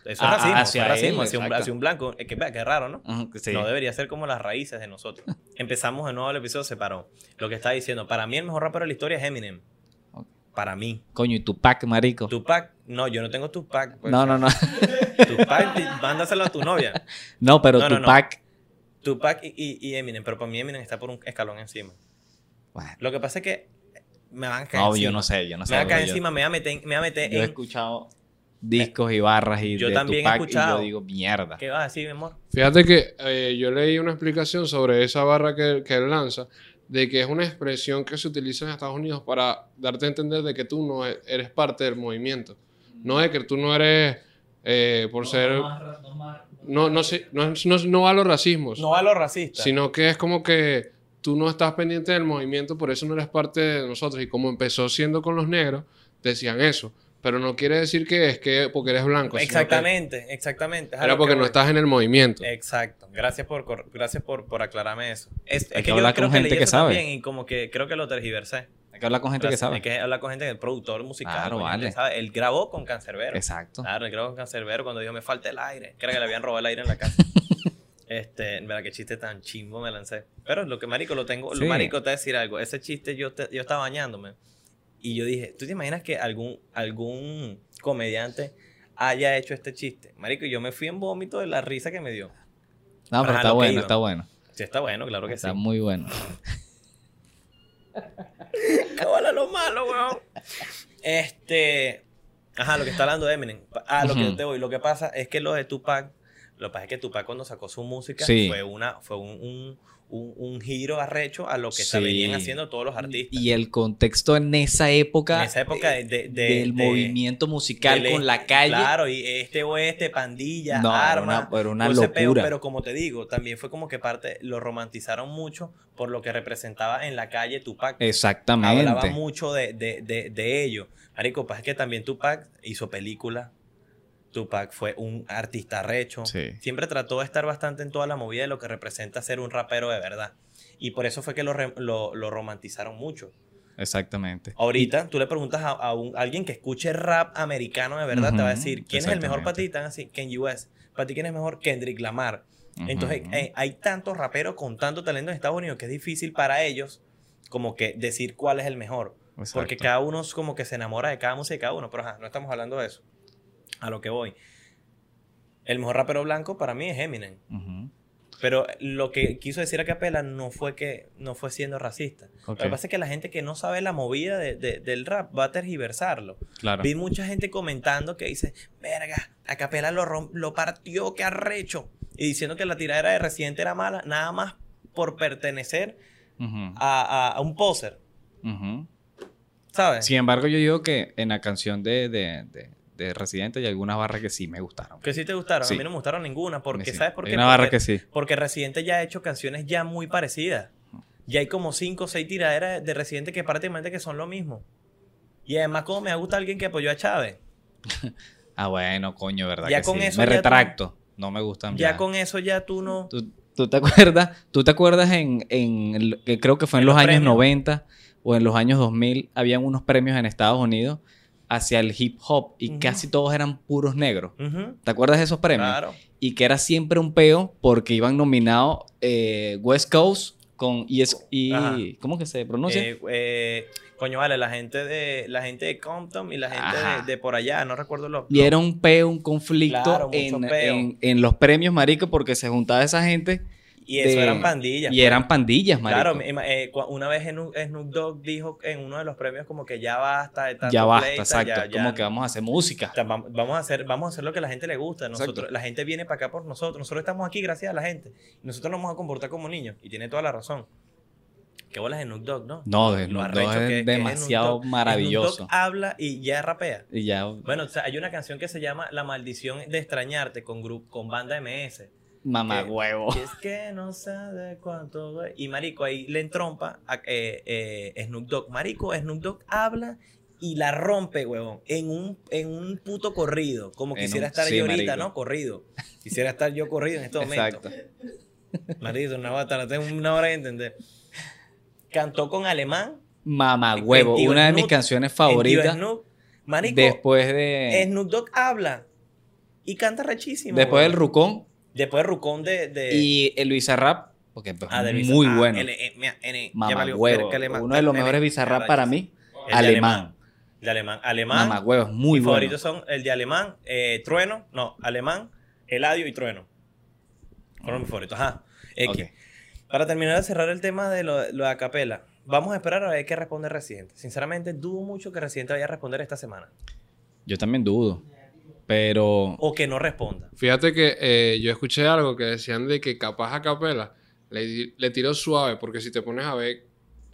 Eso Ah, es racismo. hacia racismo él, hacia, un, exacto. hacia un blanco. Es que, qué raro, ¿no? Sí. No debería ser como las raíces de nosotros. Empezamos de nuevo el episodio, se paró. Lo que está diciendo, para mí el mejor rapero de la historia es Eminem. Para mí. Coño, y Tupac, marico. Tupac, no, yo no tengo Tupac. pues. no, no, no. Tupac, mándaselo a tu novia. No, pero No, no, no. Tupac... Tupac y, y- y Eminem, pero para mí Eminem está por un escalón encima. Bueno. Lo que pasa es que me van a caer No, encima. yo no sé, yo no sé. Me van a caer yo- encima, me van a meter, me van a meter Yo he en... escuchado discos y barras y Yo de también he escuchado. y yo digo, mierda. ¿Qué vas a decir, mi amor? Fíjate que eh, yo leí una explicación sobre esa barra que, que él lanza, de que es una expresión que se utiliza en Estados Unidos para darte a entender de que tú no e- eres parte del movimiento. No de que tú no eres, eh, por ser... No, no, sé- no, es- no, no va a los racismos, No a los racistas. sino que es como que tú no estás pendiente del movimiento, por eso no eres parte de nosotros. Y como empezó siendo con los negros, decían eso. Pero no quiere decir que es que porque eres blanco. sino que Exactamente, exactamente. Era porque que no estás en el movimiento. Exacto. Gracias por, gracias por, por aclararme eso. Es, es Hay que yo hablar creo con gente leí que eso sabe. también y como que creo que lo tergiversé. Hay que hablar con gente que sabe. Hay que hablar con gente, el productor musical. Claro, vale. que sabe. Él grabó con Cancerbero. Exacto. Claro, él grabó con Cancerbero cuando dijo me falta el aire. Que era que le habían robado el aire en la casa. este, verdad, qué chiste tan chimbo me lancé. Pero lo que marico lo tengo, Sí. lo marico te voy a decir algo. Ese chiste yo, te- yo estaba bañándome y yo dije, ¿tú te imaginas que algún, algún comediante haya hecho este chiste? Marico, yo me fui en vómito de la risa que me dio. No, pero Ajá, está que bueno, está bueno. Sí, está bueno, claro que Está sí. muy bueno. Cabala lo malo, weón. Este. Ajá, lo que está hablando Eminem. Ah, lo que Ujú. yo te voy. Lo que pasa es que lo de Tupac. Lo que pasa es que Tupac cuando sacó su música Sí. fue una fue un, un, un- un giro arrecho a lo que se Sí. venían haciendo todos los artistas. Y el contexto en esa época, en esa época de, de- de- del de- movimiento musical del- con la calle. Claro, y este oeste, pandilla, no, era armas. una, era una locura. pero como te digo, también fue como que parte, lo romantizaron mucho por lo que representaba en la calle Tupac. Exactamente. Hablaba mucho de, de, de, de ello. Marico, pasa que también Tupac hizo película. Tupac fue un artista recho. Sí. Siempre trató de estar bastante en toda la movida de lo que representa ser un rapero de verdad. Y por eso fue que lo, re- lo, lo romantizaron mucho. Exactamente. Ahorita tú le preguntas a, a un- a alguien que escuche rap americano de verdad, te va a decir, ¿quién es el mejor para ti? Tan así, Ken US. Para ti, ¿quién es mejor? Kendrick Lamar. Entonces, eh, hay tantos raperos con tanto talento en Estados Unidos que es difícil para ellos como que decir cuál es el mejor. Porque cada uno es como que se enamora de cada música de cada uno. Pero ajá, no estamos hablando de eso. A lo que voy. El mejor rapero blanco para mí es Eminem. Pero lo que quiso decir a Capela no fue que no fue siendo racista. Lo que pasa es que la gente que no sabe la movida de- de- del rap va a tergiversarlo. Claro. Vi mucha gente comentando que dice, verga, a Capela lo, lo partió, qué arrecho. Y diciendo que la tiradera de Residente era mala, nada más por pertenecer a, a- a un poser. ¿Sabes? Sin embargo, yo digo que en la canción de, de, de, de Residente hay algunas barras que sí me gustaron. Que sí te gustaron. Sí. A mí no me gustaron ninguna. Porque, Sí. ¿sabes por Hay qué? una barra porque, que sí. porque Residente ya ha hecho canciones ya muy parecidas. Ya hay como cinco o seis tiraderas de Residente que prácticamente que son lo mismo. Y además, como me gusta alguien que apoyó a Chávez. Ah, bueno, coño, ¿verdad? Ya que con sí? eso Me tú- retracto. No me gustan. Ya Ya, con eso ya tú no... ¿Tú, tú te acuerdas? ¿Tú te acuerdas en, en el- creo que fue en, En los, los años premios. 90 o en los años 2000 habían unos premios en Estados Unidos hacia el hip hop y casi todos eran puros negros. ¿Te acuerdas de esos premios? Claro. Y que era siempre un peo porque iban nominados eh, West Coast con y, es- y Ajá. ¿cómo que se pronuncia? Eh, eh, coño, vale, la gente de la gente de Compton y la gente de, de por allá, no recuerdo los... y era un peo, un conflicto Claro, en, peo. en- en los premios, marico, porque se juntaba esa gente Y eso de- eran pandillas. y pues. eran pandillas, marico. Claro, eh, cua- una vez Snoop, Dogg dijo en uno de los premios como que ya basta de tanto ya basta, exacto. ya- ya- Como que vamos a hacer música. o sea, vam- vamos a hacer vamos a hacer lo que a la gente le gusta. Nosotros, Exacto. la gente viene para acá por nosotros. Nosotros estamos aquí gracias a la gente. Nosotros nos vamos a comportar como niños. Y tiene toda la razón. Qué bolas de Snoop Dogg, ¿no? No, de Snoop Dogg es que- que Snoop demasiado maravilloso. Snoop Dogg habla y ya rapea. Y ya, Bueno, o sea, hay una canción que se llama La maldición de extrañarte con, grupo, con banda MS. mamá huevo. Y es que no sabe cuánto. Y marico, ahí le entrompa a eh, eh, Snoop Dogg. Marico, Snoop Dogg habla y la rompe, huevón, en un, en un puto corrido. Como En quisiera un- estar sí, yo ahorita, marico. ¿no? Corrido. Quisiera estar yo corrido en este momento. Exacto. Marico, una bata, no tengo una hora de entender. Cantó con alemán. Mamá huevo. Una de mis canciones favoritas Snoop. Marico, después de Snoop Dogg habla y canta rechísimo. después del. Rucón Después Rucón de... de y el Bizarrap, porque pues, Ah, muy ah, bueno. N- eh, N- Uno de los mejores Bizarrap para mí, El alemán. De alemán. Alemán. Mamá huevo, es muy mis bueno. favoritos son el de alemán, eh, Trueno, no, alemán, Eladio y Trueno. Fueron mis favoritos. Ajá. X. Ok. Para terminar de cerrar el tema de lo, lo de Acapela, vamos a esperar a ver qué responde Residente. Sinceramente, dudo mucho que Residente vaya a responder esta semana. Yo también dudo. Pero. O que no responda. Fíjate que eh, yo escuché algo que decían de que capaz a Capela le, le tiró suave, porque si te pones a ver,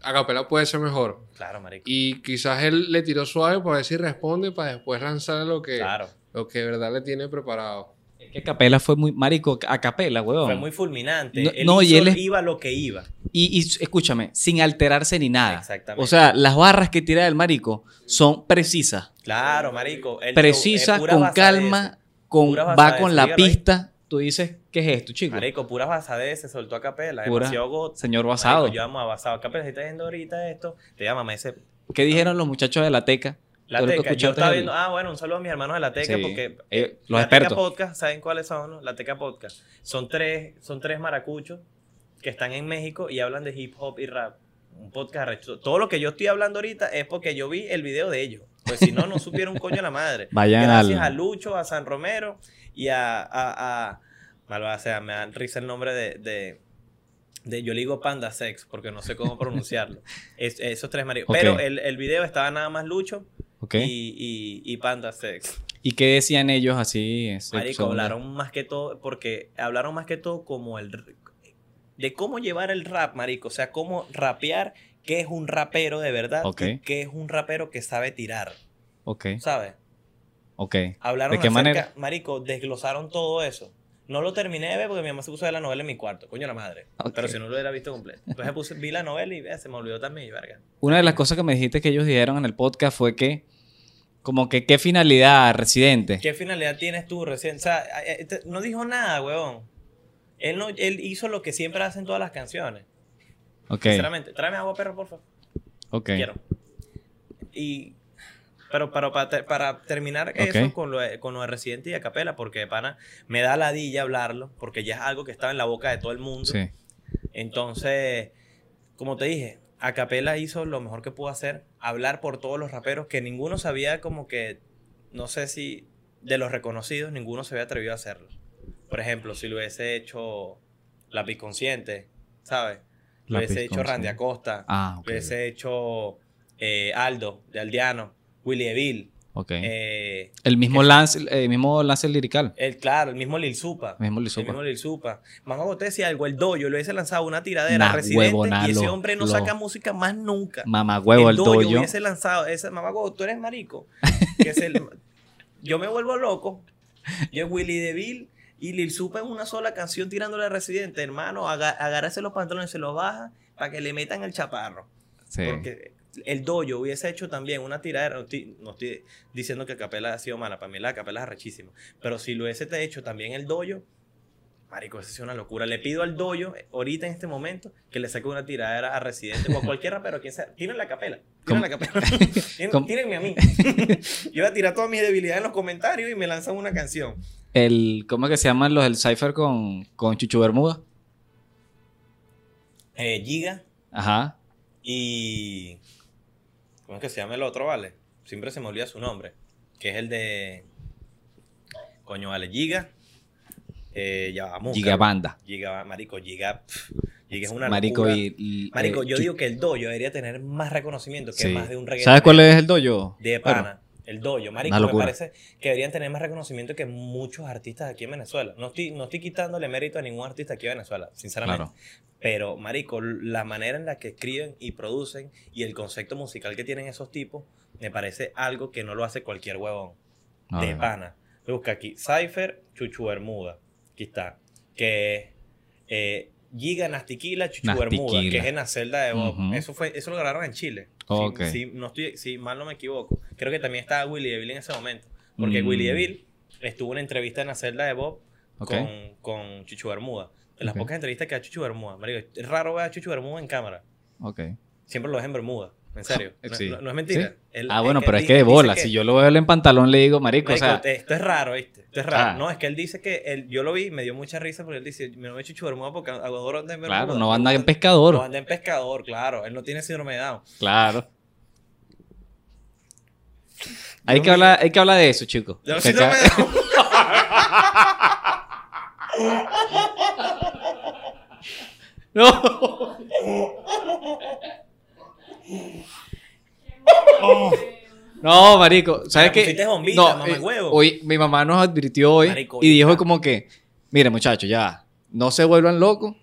a Capela puede ser mejor. Claro, marico. Y quizás él le tiró suave para ver si responde, para después lanzar lo que, Claro. lo que de verdad le tiene preparado. Es que Capela fue muy. Marico, a Capela, weón. Fue muy fulminante. No- él no, y él iba lo que iba. Y, y escúchame, sin alterarse ni nada. Exactamente. O sea, las barras que tira el marico son precisas. Claro, marico. Precisas, con calma, con, va con la pista. Tú dices, ¿qué es esto, chico? Marico, pura basadez, se soltó a capela, Pura- demasiado got. Señor Basado. Marico, yo amo a Basado. Capela, si estás viendo ahorita esto, te llama, me dice, ¿Qué dijeron los muchachos de la Teca? La Teca. Yo estaba el- viendo, ah, bueno, un saludo a mis hermanos de la Teca, Sí. porque Eh, los la expertos. Teca Podcast, ¿saben cuáles son? no? La Teca Podcast. Son tres, son tres maracuchos que están en México y hablan de hip hop y rap. Un podcast. Todo lo que yo estoy hablando ahorita es porque yo vi el video de ellos. Pues si no, no supieron un coño a la madre. Vayan Gracias al- a Lucho, a San Romero y a. a, a malvada sea, me da risa el nombre de, de, de- Yo le digo Panda Sex porque no sé cómo pronunciarlo. Es- esos tres maricos. Ok. Pero el, el video estaba nada más Lucho Y, ¿Y, y, y Panda Sex. qué decían ellos así? ese Marico, hablaron más que todo, porque hablaron más que todo como el de cómo llevar el rap, marico, o sea, cómo rapear, qué es un rapero de verdad Ok. y qué es un rapero que sabe tirar, Ok, ¿sabes? ok. Hablaron ¿De qué acerca- manera? marico, desglosaron todo eso. No lo terminé de ver porque mi mamá se puso a ver la novela en mi cuarto, coño la madre. Ok. Pero si no lo hubiera visto completo. Entonces puse, vi la novela y se me olvidó también, y verga. Una de las cosas que me dijiste que ellos dijeron en el podcast fue que, como que, ¿qué finalidad, residente? ¿Qué finalidad tienes tú recién? O sea, eh, te- no dijo nada, weón. Él, no, él hizo lo que siempre hacen todas las canciones. Ok, Sinceramente, tráeme agua, perro, por favor. ok. Quiero. Y. Pero, pero para, te- para terminar eso con lo, de, con lo de Residente y Acapela, porque pana me da ladilla hablarlo, porque ya es algo que estaba en la boca de todo el mundo. Sí, Entonces, como te dije, Acapela hizo lo mejor que pudo hacer, hablar por todos los raperos, que ninguno sabía como que, no sé si de los reconocidos, ninguno se había atrevido a hacerlo. Por ejemplo, si lo hubiese hecho Lápiz Consciente, ¿sabes? Lo hubiese hecho. Randy Acosta, Ah, lo hubiese hecho eh, Aldo, de Aldeano, Willy Evil, ok. eh, el mismo lance, el mismo lance lirical. el, claro, el mismo Lil Supa. El mismo Lil El Supa. mismo Lil Supa. Gote decía algo, el dojo, le hubiese lanzado una tiradera Nah, Residente y ese lo- hombre no lo- saca música más nunca. Mamá huevo, el, dojo dojo. hubiese lanzado, ese mamá tú eres marico. Que es el- yo me vuelvo loco. Yo Willy DeVille y Lil Supa en una sola canción tirándole a Residente, hermano, aga- agárrese los pantalones, se los baja para que le metan el chaparro. Sí. Porque el dojo hubiese hecho también una tiradera. No estoy, no estoy diciendo que Capela ha sido mala. Para mí la Capela es arrechísima. Pero si lo hubiese hecho también el dojo, marico, eso es una locura. Le pido al dojo, ahorita en este momento, que le saque una tiradera a Residente o a cualquier rapero, quien sea. Tiren la Capela. Tiren la Capela. Tírenme a mí. Yo voy a tirar todas mis debilidades en los comentarios y me lanzan una canción. El, ¿Cómo es que se llaman los del Cypher con, con Chuchu Bermuda? Eh, Giga Ajá. y... ¿Cómo es que se llama el otro, vale? Siempre se me olvida su nombre. Que es el de... Coño, vale, Giga. Eh, ya vamos. Gigabanda. Giga, marico, Giga. pff, Giga es una Marico locura. y... y- Marico, eh, yo digo que el dojo debería tener más reconocimiento que sí. más de un reggaetón. ¿Sabes cuál es el dojo? De Bueno, pana. El dojo, marico, me parece que deberían tener más reconocimiento que muchos artistas aquí en Venezuela. No estoy, no estoy quitándole mérito a ningún artista aquí en Venezuela, sinceramente. Claro. Pero, marico, la manera en la que escriben y producen y el concepto musical que tienen esos tipos, me parece algo que no lo hace cualquier huevón. De pana. Busca aquí, Cypher, Chuchu Bermuda. Aquí está. Que eh, Giga Nastiquila, Chuchu Bermuda, que es en la celda de Bob. Eso fue, eso lo grabaron en Chile. Ok. Si, si no estoy, si mal no me equivoco. Creo que también estaba Willy DeVille en ese momento. Porque Mm. Willy DeVille estuvo en una entrevista en la celda de Bob con, con Chuchu Bermuda. De las pocas entrevistas que da Chuchu Bermuda. Marico, es raro ver a Chuchu Bermuda en cámara. Ok. Siempre lo ves en Bermuda. En serio. No, Sí. no- no es mentira. Ah, bueno, pero es que de bola. que- Si yo lo veo en pantalón, le digo, marico, o sea... esto es raro, ¿viste? Esto es raro. Ah. No, es que él dice que él, yo lo vi, me dio mucha risa porque él dice, me lo he hecho Chuchu Bermuda porque adoro andar en Claro, Bermuda. no anda en pescador. No anda en pescador, claro. Él no tiene síndrome de Down. Claro. Hay que, hablar, hay que hablar de eso, chicos. Yo Que síndrome acá- de Down. No. No, marico, ¿sabes qué? bombita, No, eh, hoy mi mamá nos advirtió hoy Marico, y dijo como que, mire muchachos, ya, no se vuelvan locos,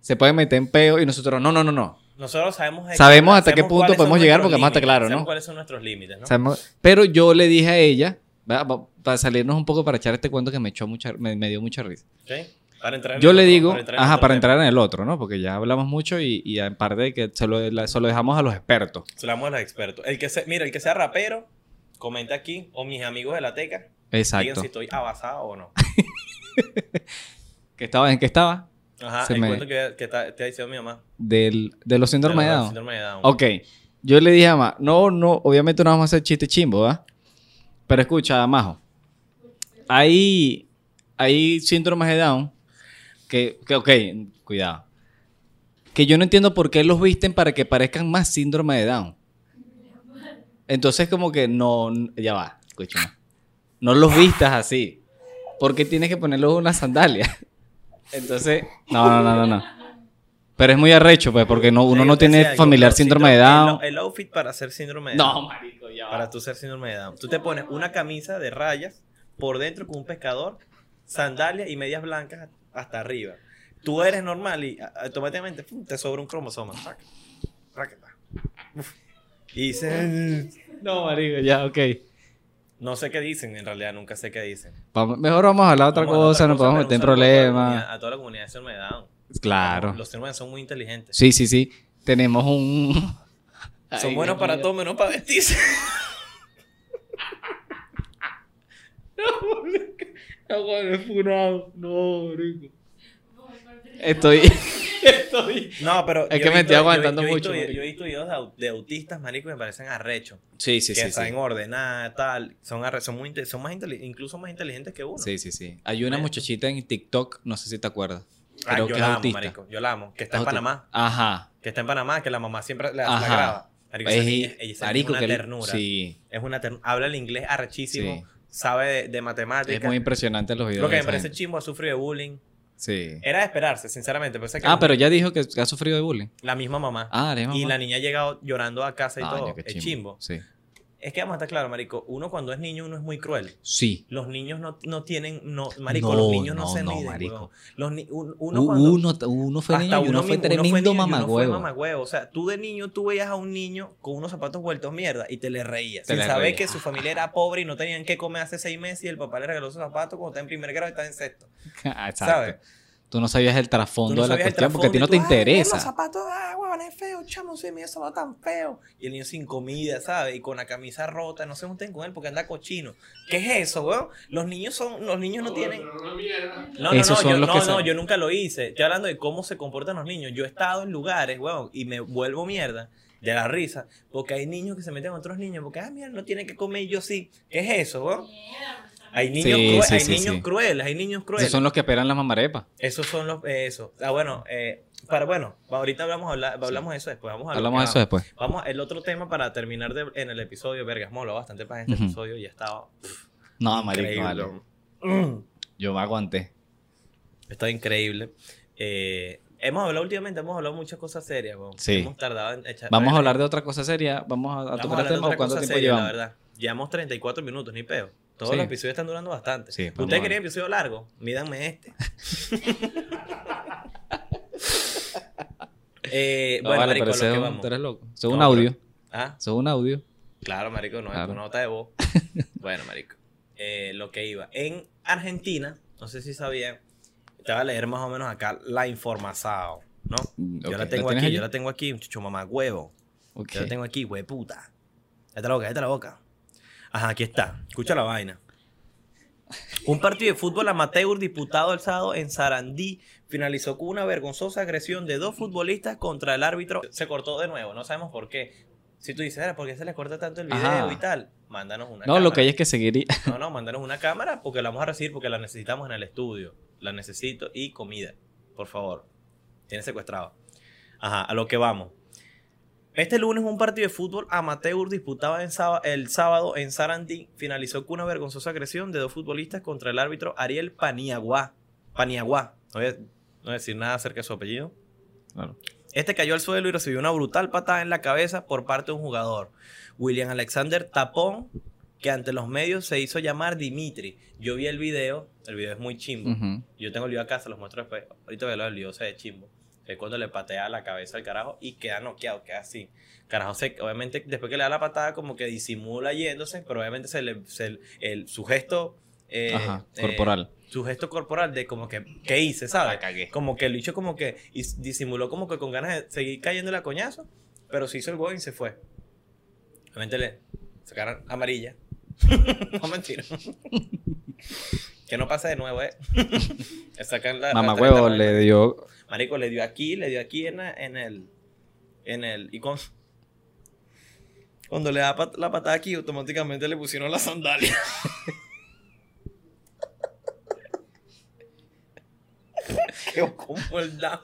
se pueden meter en peo y nosotros, no, no, no, no. Nosotros sabemos... Sabemos hasta qué punto podemos llegar porque estar límites, claros, ¿no? sabemos cuáles son nuestros límites, ¿no? Sabemos- Pero yo le dije a ella, para salirnos un poco para echar este cuento que me echó mucha, me, me dio mucha risa. ¿Ok? Para entrar en Yo el le otro- digo, entrar en ajá, para entrar en el otro, ¿no? Porque ya hablamos mucho y, y en parte de que se lo, la- se lo dejamos a los expertos. Se lo damos a los expertos. El que se, mira, el que sea rapero, comenta aquí, o mis amigos de la teca, digan Exacto. si estoy abasado o no. ¿Qué estaba? ¿En qué estaba? Ajá, Se el me- cuento que, te ha diciendo mi mamá. Del, de los síndromes de Down. síndrome de Down. Ok, yo le dije a Ma, no, no, obviamente no vamos a hacer chiste chimbo, ¿verdad? Pero escucha, Majo, hay, hay síndromes de Down que, que, ok, cuidado, que yo no entiendo por qué los visten para que parezcan más síndrome de Down. Entonces como que no, ya va, escúchame, no los vistas así, porque tienes que ponerlos una sandalia. Entonces, no, no, no, no, no. Pero es muy arrecho, pues, porque no, uno Sí, no tiene algo, familiar síndrome de Down. El, el outfit para ser síndrome de No, Down. marico, ya va. Para tú ser síndrome de Down. Tú te pones una camisa de rayas por dentro con un pescador, sandalias y medias blancas hasta arriba. Tú eres normal y automáticamente pum, te sobra un cromosoma. Y dice, No, marico, ya, ok. no sé qué dicen, en realidad nunca sé qué dicen. Vamos- mejor vamos a hablar otra Vamos cosa, no podemos meter en a problemas. A toda la comunidad de síndrome de Down. Claro. Los síndromes son muy inteligentes. Sí, sí, sí. Tenemos un... Son Ay, buenos Dios para todo menos para vestirse. No, bueno, es funado. No, marico. Estoy... Estoy... No, pero. Es que me estoy aguantando yo mucho. Yo he visto videos de, au- de autistas, marico, y me parecen arrechos. Sí, sí, que sí. Sí. saben ordenar, tal. Son, arre- son, muy, son más inteli- incluso más inteligentes que uno. sí, sí, sí. Hay una Bueno. muchachita en TikTok, no sé si te acuerdas. Ah, Creo yo que es la amo, autista. marico. Yo la amo. Que está Es en autista. Panamá. Ajá. Que está en Panamá, que la mamá siempre la, la Ajá. graba. Marico, esa Es, niña- ella- esa niña marico, es que una ternura. Sí. Es una ternura. Habla el inglés arrechísimo. Sí. Sabe de, de Es matemáticas. muy impresionante los videos. Lo que me parece chimbo ha sufrido de bullying. Sí. Era de esperarse, sinceramente. Que Ah, la- pero ya dijo que ha sufrido de bullying. La misma mamá. Ah, ¿eres Y mamá? la niña ha llegado llorando a casa y todo. qué Es chimbo. Sí. Es que vamos a estar claro, marico. Uno cuando es niño, uno es muy cruel. Sí. Los niños no, no tienen, no, marico, No, los niños no, no, se miden, marico. Los ni- un- uno cuando, uno, uno fue niño y uno fue mismo- tremendo uno mamagüevo. fue mamagüevo. O sea, tú de niño, tú veías a un niño con unos zapatos vueltos mierda y te le reías. Te sin le saber reías. que su familia era pobre y no tenían que comer hace seis meses y el papá le regaló esos zapatos cuando está en primer grado y está en sexto. Ah, Exacto. ¿Sabes? Tú no sabías el trasfondo no de la cuestión porque a ti no te trasfondo y tú, "Ay, interesa. Los zapatos, ah, huevón, es feo, chamo, sí, mira, ese zapato tan feo. Y el niño sin comida, ¿sabes? Y con la camisa rota, no se junten con él porque anda cochino. ¿Qué es eso, weón? Los niños son, los niños no tienen. No, no, Esos no, son yo, los no, que no, yo nunca lo hice. Estoy hablando de cómo se comportan los niños. Yo he estado en lugares, weón, y me vuelvo mierda de la risa, porque hay niños que se meten a otros niños, porque, ah, mira, no tienen que comer y yo sí. ¿Qué es eso, weón? Hay niños, Sí, crue- sí, hay sí, niños sí. crueles, hay niños crueles. Esos son los que esperan las mamarepas. Esos son los, eh, eso. Ah, bueno, eh, para, bueno, ahorita hablamos, hablamos de eso después. Vamos a Hablamos de eso después. Vamos, el otro tema para terminar de- en el episodio, vergas, habló bastante para este Ujú. episodio y estaba No, marico, vale. Mm. Yo me aguanté. Está increíble. Eh, hemos hablado últimamente, hemos hablado muchas cosas serias. Sí. Hemos tardado en echar. Vamos a hablar de otra cosa seria. Vamos a, a vamos tocar el hablar de tema. otra ¿Cuánto tiempo seria, la llevamos? verdad. Llevamos 34 minutos, ni peo. Todos Sí. los episodios están durando bastante. Sí, ¿Ustedes querían episodio largo? Mídanme este. eh, No, bueno, vale, marico, pero lo que un- vamos. tú eres loco. Eso es un audio. ¿Ah? Eso es un audio. Claro, marico, no Claro. es una nota de voz. bueno, marico. Eh, lo que iba. En Argentina, no sé si sabían, te voy a leer más o menos acá la información, ¿no? Yo Ok, la tengo aquí, allí? yo la tengo aquí, muchacho mamá huevo. Yo la tengo aquí, hueputa. Cállate la boca, cállate la boca. Ajá, aquí está. Escucha la vaina. Un partido de fútbol amateur disputado el sábado en Sarandí finalizó con una vergonzosa agresión de dos futbolistas contra el árbitro. Se cortó de nuevo, no sabemos por qué. Si tú dices, "Era, ¿por qué se le corta tanto el video Ajá. y tal? Mándanos una No, cámara. lo que hay es que seguir. No, no, mándanos una cámara porque la vamos a recibir porque la necesitamos en el estudio. La necesito y comida, por favor. Tiene secuestrado. Ajá, a lo que vamos. Este lunes un partido de fútbol amateur disputado el sábado en Sarandí finalizó con una vergonzosa agresión de dos futbolistas contra el árbitro Ariel Paniagua. Paniagua. No voy a, no voy a decir nada acerca de su apellido. Claro. Este cayó al suelo y recibió una brutal patada en la cabeza por parte de un jugador. William Alexander Tapón, que ante los medios se hizo llamar Dimitri. Yo vi el video, el video es muy chimbo. Yo tengo el video acá, se los muestro después. Ahorita veo el video, se ve chimbo. Es cuando le patea la cabeza al carajo y queda noqueado, queda así. Carajo, se, obviamente, después que le da la patada, como que disimula yéndose, pero obviamente se le, se- el, su gesto. eh, Ajá, eh, corporal. su gesto corporal de como que, ¿qué hice, sabes? La cagué. Como que el bicho como que y disimuló como que con ganas de seguir cayendo la coñazo, pero se hizo el gol y se fue. Obviamente le sacaron amarilla. no mentira. que no pase de nuevo, eh. La, Mamá la huevo le dio. Marico, le dio aquí, le dio aquí en, la- en el. En el. Y con. Cuando le da pat- la patada aquí, automáticamente le pusieron la sandalia. Quedó como el down.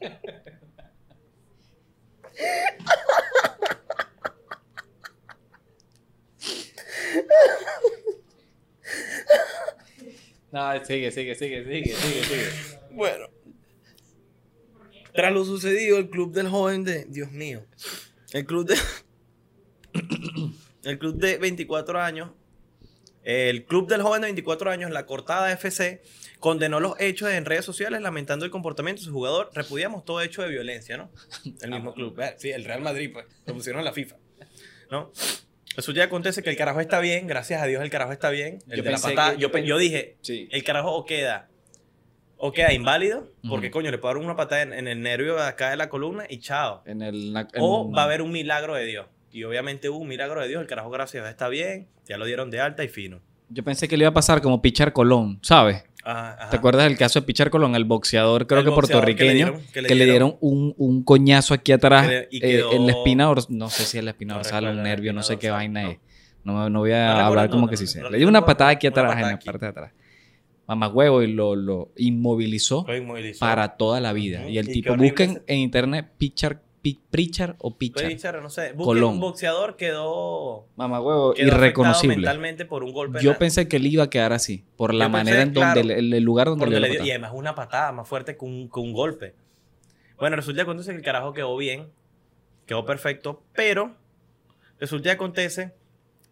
No, sigue, sigue, sigue, sigue, sigue, sigue. Bueno. Tras lo sucedido, el club del joven de. Dios mío. El club de. el club de 24 años. El club del joven de 24 años, la cortada FC, condenó los hechos en redes sociales lamentando el comportamiento de su jugador. Repudiamos todo hecho de violencia, ¿no? El mismo club. Eh, Sí, el Real Madrid, pues. Lo pusieron en la FIFA. ¿No? Eso ya acontece que el carajo está bien. Gracias a Dios el carajo está bien. El Yo de la patada. que- yo, yo dije, Sí. el carajo o queda o queda inválido, porque coño, le puedo dar una patada en, en el nervio de acá de la columna y chao. En el. en- O va a haber un milagro de Dios. Y obviamente hubo un milagro de Dios, el carajo gracias a Dios está bien, ya lo dieron de alta y fino. Yo pensé que le iba a pasar como Pichar Colón, ¿sabes? Ajá. ¿Te acuerdas del caso de Pichar Colón? El boxeador, creo El que boxeador que le puertorriqueño, dieron- que que le le, dieron- un, un coñazo aquí atrás Que y eh, en la espina, no sé si es la espina dorsal o la nervio, no sé qué vaina no. es. No, no voy a No hablar como que sí sé. Le dio una patada aquí atrás, en la parte de atrás. Mamá huevo y lo, lo inmovilizó Lo inmovilizó. para toda la vida. Y el tipo, busquen en internet Pichar, Pritchard o Pichar. Richard, no sé. Busquen un boxeador quedó, Mamá huevo, quedó irreconocible. mentalmente por un golpe. Yo la- pensé que él iba a quedar así, por la Yo pensé, manera en donde, claro, el, lugar donde le le dio y además una patada más fuerte que un, que un golpe. Bueno, resulta que acontece que el carajo quedó bien, quedó perfecto, pero resulta que acontece,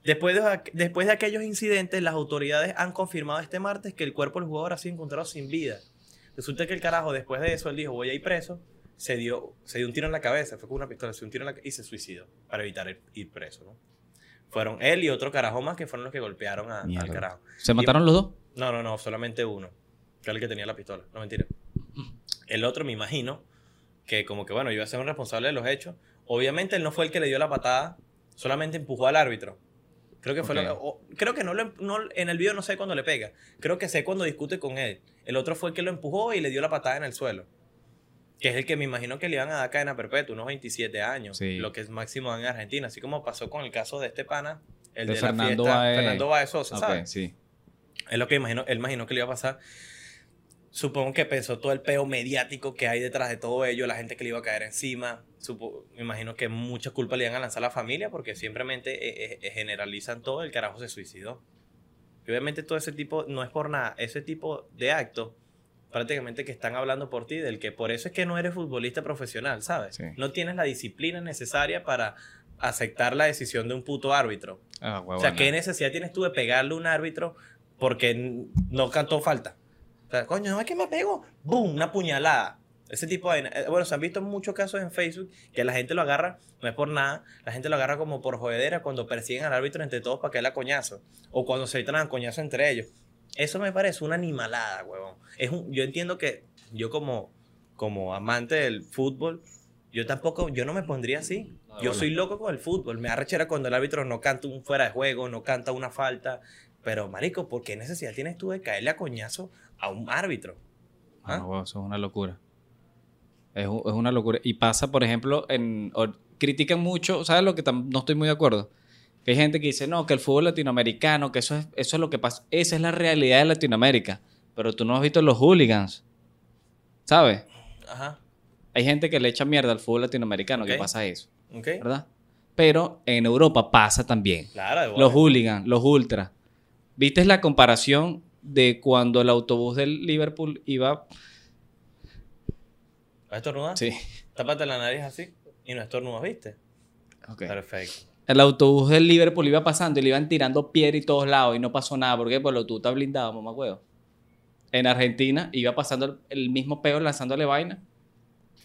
después de, después de aquellos incidentes, las autoridades han confirmado este martes que el cuerpo del jugador ha sido encontrado sin vida. Resulta que el carajo, después de eso, él dijo, voy a ir preso, se dio, se dio un tiro en la cabeza, fue con una pistola, se dio un tiro en la y se suicidó para evitar ir, ir preso, ¿no? Fueron él y otro carajo más que fueron los que golpearon a- al carajo. ¿Se mataron los dos? No, no, no, solamente uno. Que era el que tenía la pistola. No, mentira. El otro, me imagino, que como que, bueno, iba a ser un responsable de los hechos. Obviamente él no fue el que le dio la patada, solamente empujó al árbitro. Creo que fue Ok. lo- o- creo que no, lo, em- no en el video no sé cuándo le pega. Creo que sé cuando discute con él. El otro fue el que lo empujó y le dio la patada en el suelo. Que es el que me imagino que le iban a dar cadena perpetua, unos 27 años, Sí. lo que es máximo en Argentina, así como pasó con el caso de este pana, el De de, Fernando la fiesta, Baez. Fernando Baez Sosa, Ok, ¿sabes? sí. Es lo que imagino, él imaginó que le iba a pasar. Supongo que pensó todo el peo mediático que hay detrás de todo ello, la gente que le iba a caer encima. Supo- me imagino que mucha culpa le iban a lanzar a la familia porque simplemente eh, eh, generalizan todo, el carajo se suicidó. Y obviamente todo ese tipo, no es por nada, ese tipo de actos prácticamente que están hablando por ti, del que por eso es que no eres futbolista profesional, ¿sabes? Sí. No tienes la disciplina necesaria para aceptar la decisión de un puto árbitro. Ah, O sea, ¿qué necesidad tienes tú de pegarle a un árbitro porque no cantó falta? O sea, coño, no es que me pegó. ¡Bum! Una puñalada. Ese tipo de... eh, Bueno, se han visto muchos casos en Facebook que la gente lo agarra, no es por nada, la gente lo agarra como por jodedera cuando persiguen al árbitro entre todos para que él a coñazo. O cuando se entran a coñazo entre ellos. Eso me parece una animalada, huevón. Es un, yo entiendo que yo como, como amante del fútbol, yo tampoco, yo no me pondría así. Yo soy loco con el fútbol. Me arrechera cuando el árbitro no canta un fuera de juego, no canta una falta. Pero, marico, ¿por qué necesidad tienes tú de caerle a coñazo a un árbitro? Ah, no, huevo, eso es una locura. Es, es una locura. Y pasa, por ejemplo, en. o- critican mucho, ¿sabes lo que no estoy muy de acuerdo? Que hay gente que dice, no, que el fútbol latinoamericano, que eso es, eso es lo que pasa. Esa es la realidad de Latinoamérica. Pero tú no has visto los hooligans. ¿Sabes? Ajá. Hay gente que le echa mierda al fútbol latinoamericano, que Ok. pasa eso, ¿Ok? ¿verdad? Pero en Europa pasa también. Claro, bola. Los hooligans, los ultras. ¿Viste la comparación de cuando el autobús del Liverpool iba ¿Vas a estornudar? Sí. Tápate la nariz así y no estornudas, ¿viste? Ok. Perfecto. El autobús del Liverpool iba pasando y le iban tirando piedra y todos lados y no pasó nada. ¿Por qué? Porque el autobús está blindado, mamá huevo. En Argentina iba pasando el, el mismo peo lanzándole vaina.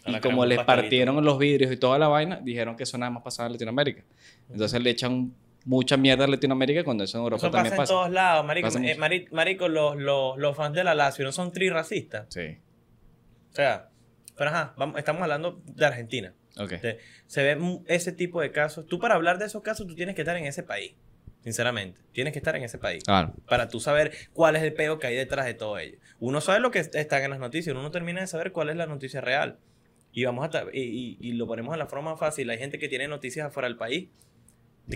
Y como les partieron los vidrios y toda la vaina, dijeron que eso nada más pasaba en Latinoamérica. Entonces le echan mucha mierda a Latinoamérica cuando eso en Europa Eso pasa también en pasa. todos lados, marico. Pasa Eh, marico, los, los, los fans de la Lazio no son trirracistas. Sí. O sea, pero ajá, vamos, estamos hablando de Argentina. Ok. Se, se ve ese tipo de casos. Tú para hablar de esos casos, tú tienes que estar en ese país. Sinceramente. Tienes que estar en ese país. Claro. Para tú saber cuál es el peo que hay detrás de todo ello. Uno sabe lo que está en las noticias, uno no termina de saber cuál es la noticia real. Y vamos a y, y- y lo ponemos de la forma fácil. Hay gente que tiene noticias afuera del país.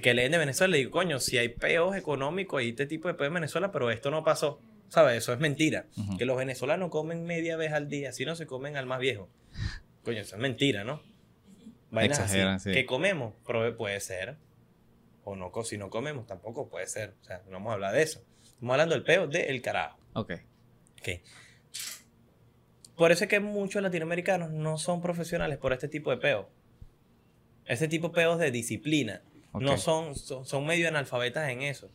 Que leen de Venezuela y digo, coño, si hay peos económicos y este tipo de peos en Venezuela, pero esto no pasó. ¿Sabes? Eso es mentira. Que los venezolanos comen media vez al día, si no se comen al más viejo. Coño, eso es mentira, ¿no? Vainas así. Exageran, sí. ¿Qué comemos? Puede ser. O no, si no comemos, tampoco puede ser. O sea, no vamos a hablar de eso. Estamos hablando del peo del carajo. Ok. Ok. Por eso es que muchos latinoamericanos no son profesionales por este tipo de peo. Este tipo de peos de disciplina. No son, son, son medio analfabetas en eso.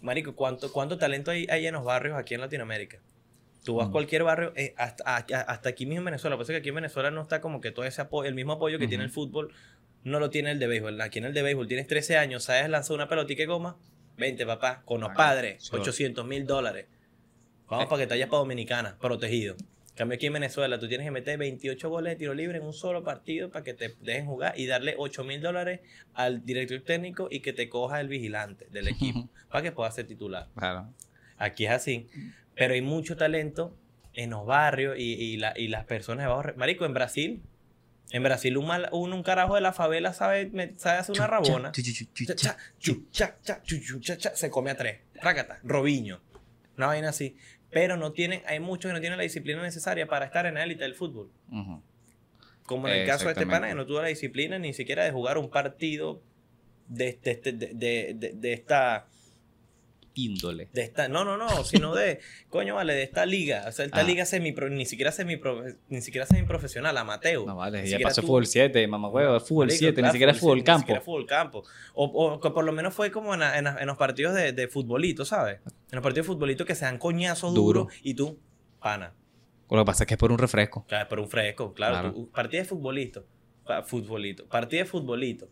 Marico, ¿cuánto, cuánto talento hay, hay en los barrios aquí en Latinoamérica? Tú vas a Mm. cualquier barrio, eh, hasta, hasta aquí mismo en Venezuela. Pasa que aquí en Venezuela no está como que todo ese apoyo, el mismo apoyo que tiene el fútbol, no lo tiene el de béisbol. Aquí en el de béisbol tienes 13 años, sabes lanzar una pelotita que goma, 20 papá, con los Ah, padres, sure. 800 mil dólares. Vamos para que te vayas para Dominicana, protegido. En cambio aquí en Venezuela tú tienes que meter 28 goles de tiro libre en un solo partido para que te dejen jugar y darle 8 mil dólares al director técnico y que te coja el vigilante del equipo para que puedas ser titular. Claro. Aquí es así. Pero hay mucho talento en los barrios y, y la- y las personas de bajo. Marico, en Brasil, en Brasil un, mal- un, un carajo de la favela sabe, sabe hacer una rabona. Se come a tres. Rácata, Robiño. Una vaina así. Pero no tienen, hay muchos que no tienen la disciplina necesaria para estar en la élite del fútbol. Ujú. Como en el caso de este pana, que no tuvo la disciplina ni siquiera de jugar un partido de, de, de, de- de- de esta Índole. de esta, no, no, no, sino de, coño, vale, de esta liga. O sea, esta Ah. liga semi ni siquiera semi ni siquiera semiprofesional, amateur. No vale, Ni ya siquiera pasó tú- fútbol 7, mamá huevo, es fútbol Marico, 7, ni claro, siquiera es fútbol 7, campo. Ni siquiera fútbol campo. O, o que por lo menos fue como en, en los partidos de, de futbolito, ¿sabes? En los partidos de futbolito que se dan coñazos Duro. duros y tú, pana. Lo que pasa es que es por un refresco. Claro, pero un fresco, claro. Claro. tú- partida de futbolito. futbolito. Partida de futbolito.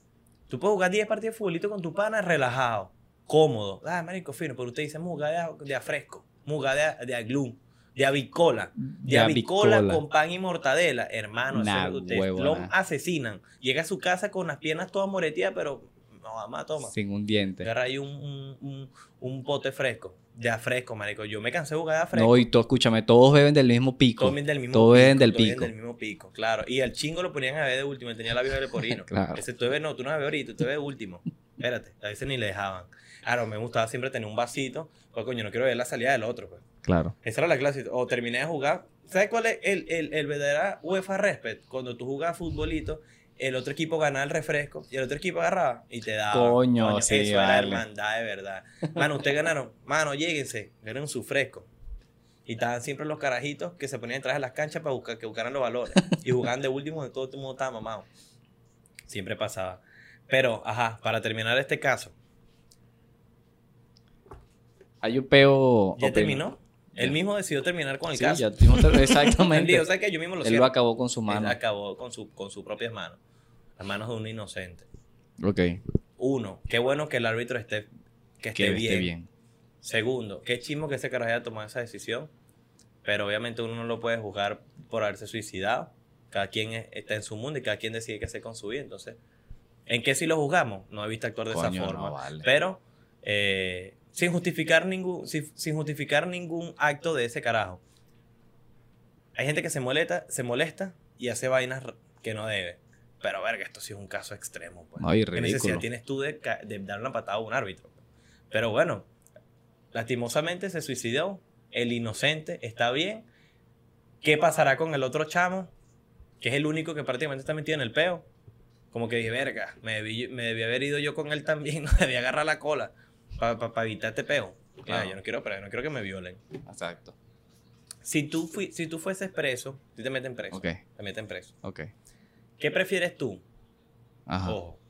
Tú puedes jugar 10 partidas de futbolito con tu pana relajado, cómodo. Ah, marico, fino, pero usted dice muga de, de a fresco, muga de, de aglú, de avicola. De, De avicola, avicola. con pan y mortadela. Hermano, eso Nah, es que ustedes huevo, lo nah. asesinan. Llega a su casa con las piernas todas moreteadas, pero no, mamá, toma. Sin un diente. Agarra ahí un, un, un, un pote fresco. De a fresco, marico. Yo me cansé de jugar de a fresco. No, y tú, escúchame, todos beben del mismo pico. Todos del mismo Todos beben del todos pico. del mismo pico, claro. Y el chingo lo ponían a beber de último, él tenía la vieja de porino. Claro. Ese tú bebes, no, tú no bebes ahorita, tú bebes último. Espérate, a veces ni le dejaban. Claro, me gustaba siempre tener un vasito, pues coño, no quiero ver la salida del otro, pues. Claro. Esa era la clase. O terminé de jugar. ¿Sabes cuál es el, el, el verdadero UEFA Respect? Cuando tú jugabas futbolito, el otro equipo ganaba el refresco y el otro equipo agarraba y te daba. Coño, sí, Eso era vale. hermandad de verdad. Mano, ustedes ganaron. Mano, lléguense. Ganen su fresco. Y estaban siempre los carajitos que se ponían detrás de las canchas para buscar, que buscaran los valores. Y jugaban de último de todo el mundo estaba mamado. Siempre pasaba. Pero, ajá, para terminar este caso, Hay un peo. ¿ya terminó? Ya. Él mismo decidió terminar con el Sí, caso. ya exactamente. O sea que yo mismo lo Él cierro. lo acabó con su Él mano. acabó con, su, con sus propias manos. Las manos de un inocente. Ok. Uno, qué bueno que el árbitro esté, que esté Que bien. esté bien. Segundo, qué chismo que ese carajo haya tomado esa decisión. Pero obviamente uno no lo puede juzgar por haberse suicidado. Cada quien es- está en su mundo y cada quien decide qué hacer con su vida. Entonces, ¿en qué sí lo juzgamos? No he visto actuar de Coño, esa no, forma. vale. Pero eh, sin justificar ningún, sin, sin justificar ningún acto de ese carajo. Hay gente que se molesta, se molesta y hace vainas que no debe. Pero verga, esto sí es un caso extremo. Pues. No, y ¿Qué necesidad tienes tú de, de dar una patada a un árbitro? Pero bueno, lastimosamente se suicidó. El inocente está bien. ¿Qué pasará con el otro chamo? Que es el único que prácticamente está metido en el peo. Como que dije, verga, me debí, me debí haber ido yo con él también. No debí agarrar la cola para evitar este peo. Claro. yo no quiero, pero yo no quiero que me violen. Exacto. Si tú, fui, si tú fueses preso, tú te meten preso. Ok, Te meten preso. ok. ¿Qué prefieres tú? Ajá. Ojo.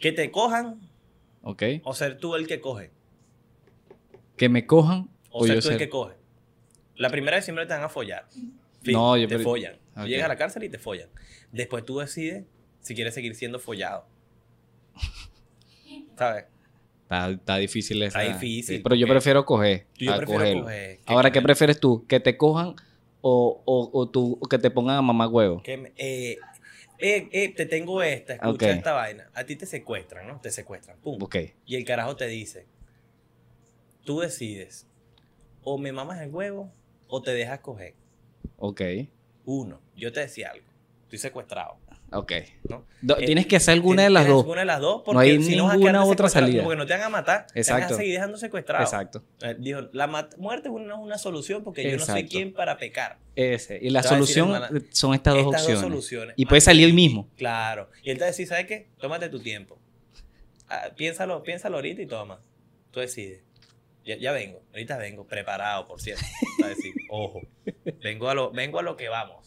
¿Que te cojan Ok. o ser tú el que coge? Que me cojan O, o, ser yo tú el que coge. La primera vez siempre te van a follar. Fin, No, yo te follan. Tú Ok. Llegas a la cárcel y te follan. Después tú decides si quieres seguir siendo follado. ¿Sabes? Está, está difícil esa. Está difícil, sí, pero yo prefiero coger. Yo prefiero coger Ahora, ¿qué prefieres tú? ¿Que te cojan o, o, o tú, o que te pongan a mamá huevo? Que me- eh, eh, eh, te tengo esta, escucha esta vaina. A ti te secuestran, ¿no? Te secuestran. Pum. Ok. Y el carajo te dice, tú decides, o me mamas el huevo o te dejas coger. Ok. Uno, yo te decía algo, estoy secuestrado. Ok. ¿no? Do- Eh, tienes que hacer alguna de las dos. Alguna de las dos, porque No hay si ninguna otra salida. Porque no te van a matar, te van Exacto. a seguir dejando secuestrado. Exacto. Eh, Dijo, la muerte no es una solución porque yo no Exacto. quien para pecar. Ese. Y la decir, solución son estas dos Estas opciones. dos soluciones. Y puede salir hoy mismo. Claro. Y él te va a decir, ¿sabes qué? Tómate tu tiempo. Ah, piénsalo, piénsalo ahorita y toma. Tú decides. Ya, ya vengo, ahorita vengo, preparado, por cierto. Va a decir, ojo, vengo a, lo, vengo a lo que vamos.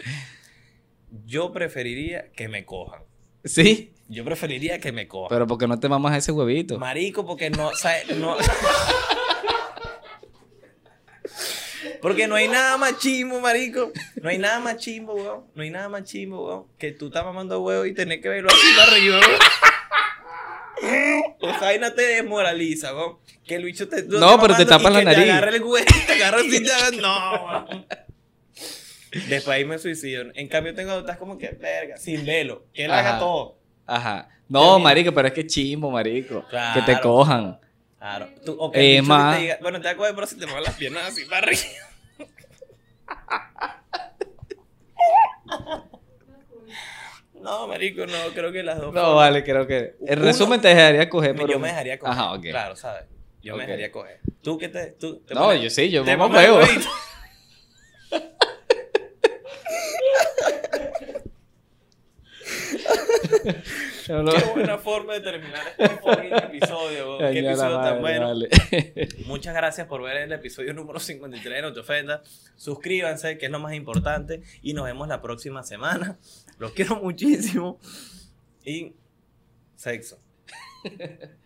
Yo preferiría que me cojan. Sí. Yo preferiría que me cojan. Pero porque no te mamas ese huevito. Marico, porque no, no. Porque no hay nada más chimbo, marico. No hay nada más chimbo, weón. No hay nada más chimbo, weón. Que tú estás mamando huevo y tenés que verlo así para arriba, weón. Esa vaina te desmoraliza, weón. Que el bicho te. No, pero te tapas la nariz. Te agarra el huevo y te agarra así, No, weón. Después ahí me suicido. En cambio, tengo estás como que, verga, sin velo. Que él haga Ajá. todo. Ajá. No, marico, pero es que chimbo, marico. Claro. Que te cojan. Claro. Tú, o Eh, más- te diga, bueno, te acuerdas, pero si te mueven las piernas así para arriba. No, marico, no, creo que las dos. No, vale, creo que. En resumen, te dejaría coger. Me- por yo un- me dejaría coger. Ajá, ok. Claro, ¿sabes? Yo me dejaría coger. ¿Tú qué te.? Tú, te No, pones- yo sí, yo te mamo no- Qué buena forma de terminar este episodio. Qué episodio madre, tan bueno. Muchas gracias por ver el episodio número 53 de No Te Ofendas. Suscríbanse, que es lo más importante. Y nos vemos la próxima semana. Los quiero muchísimo. Y sexo.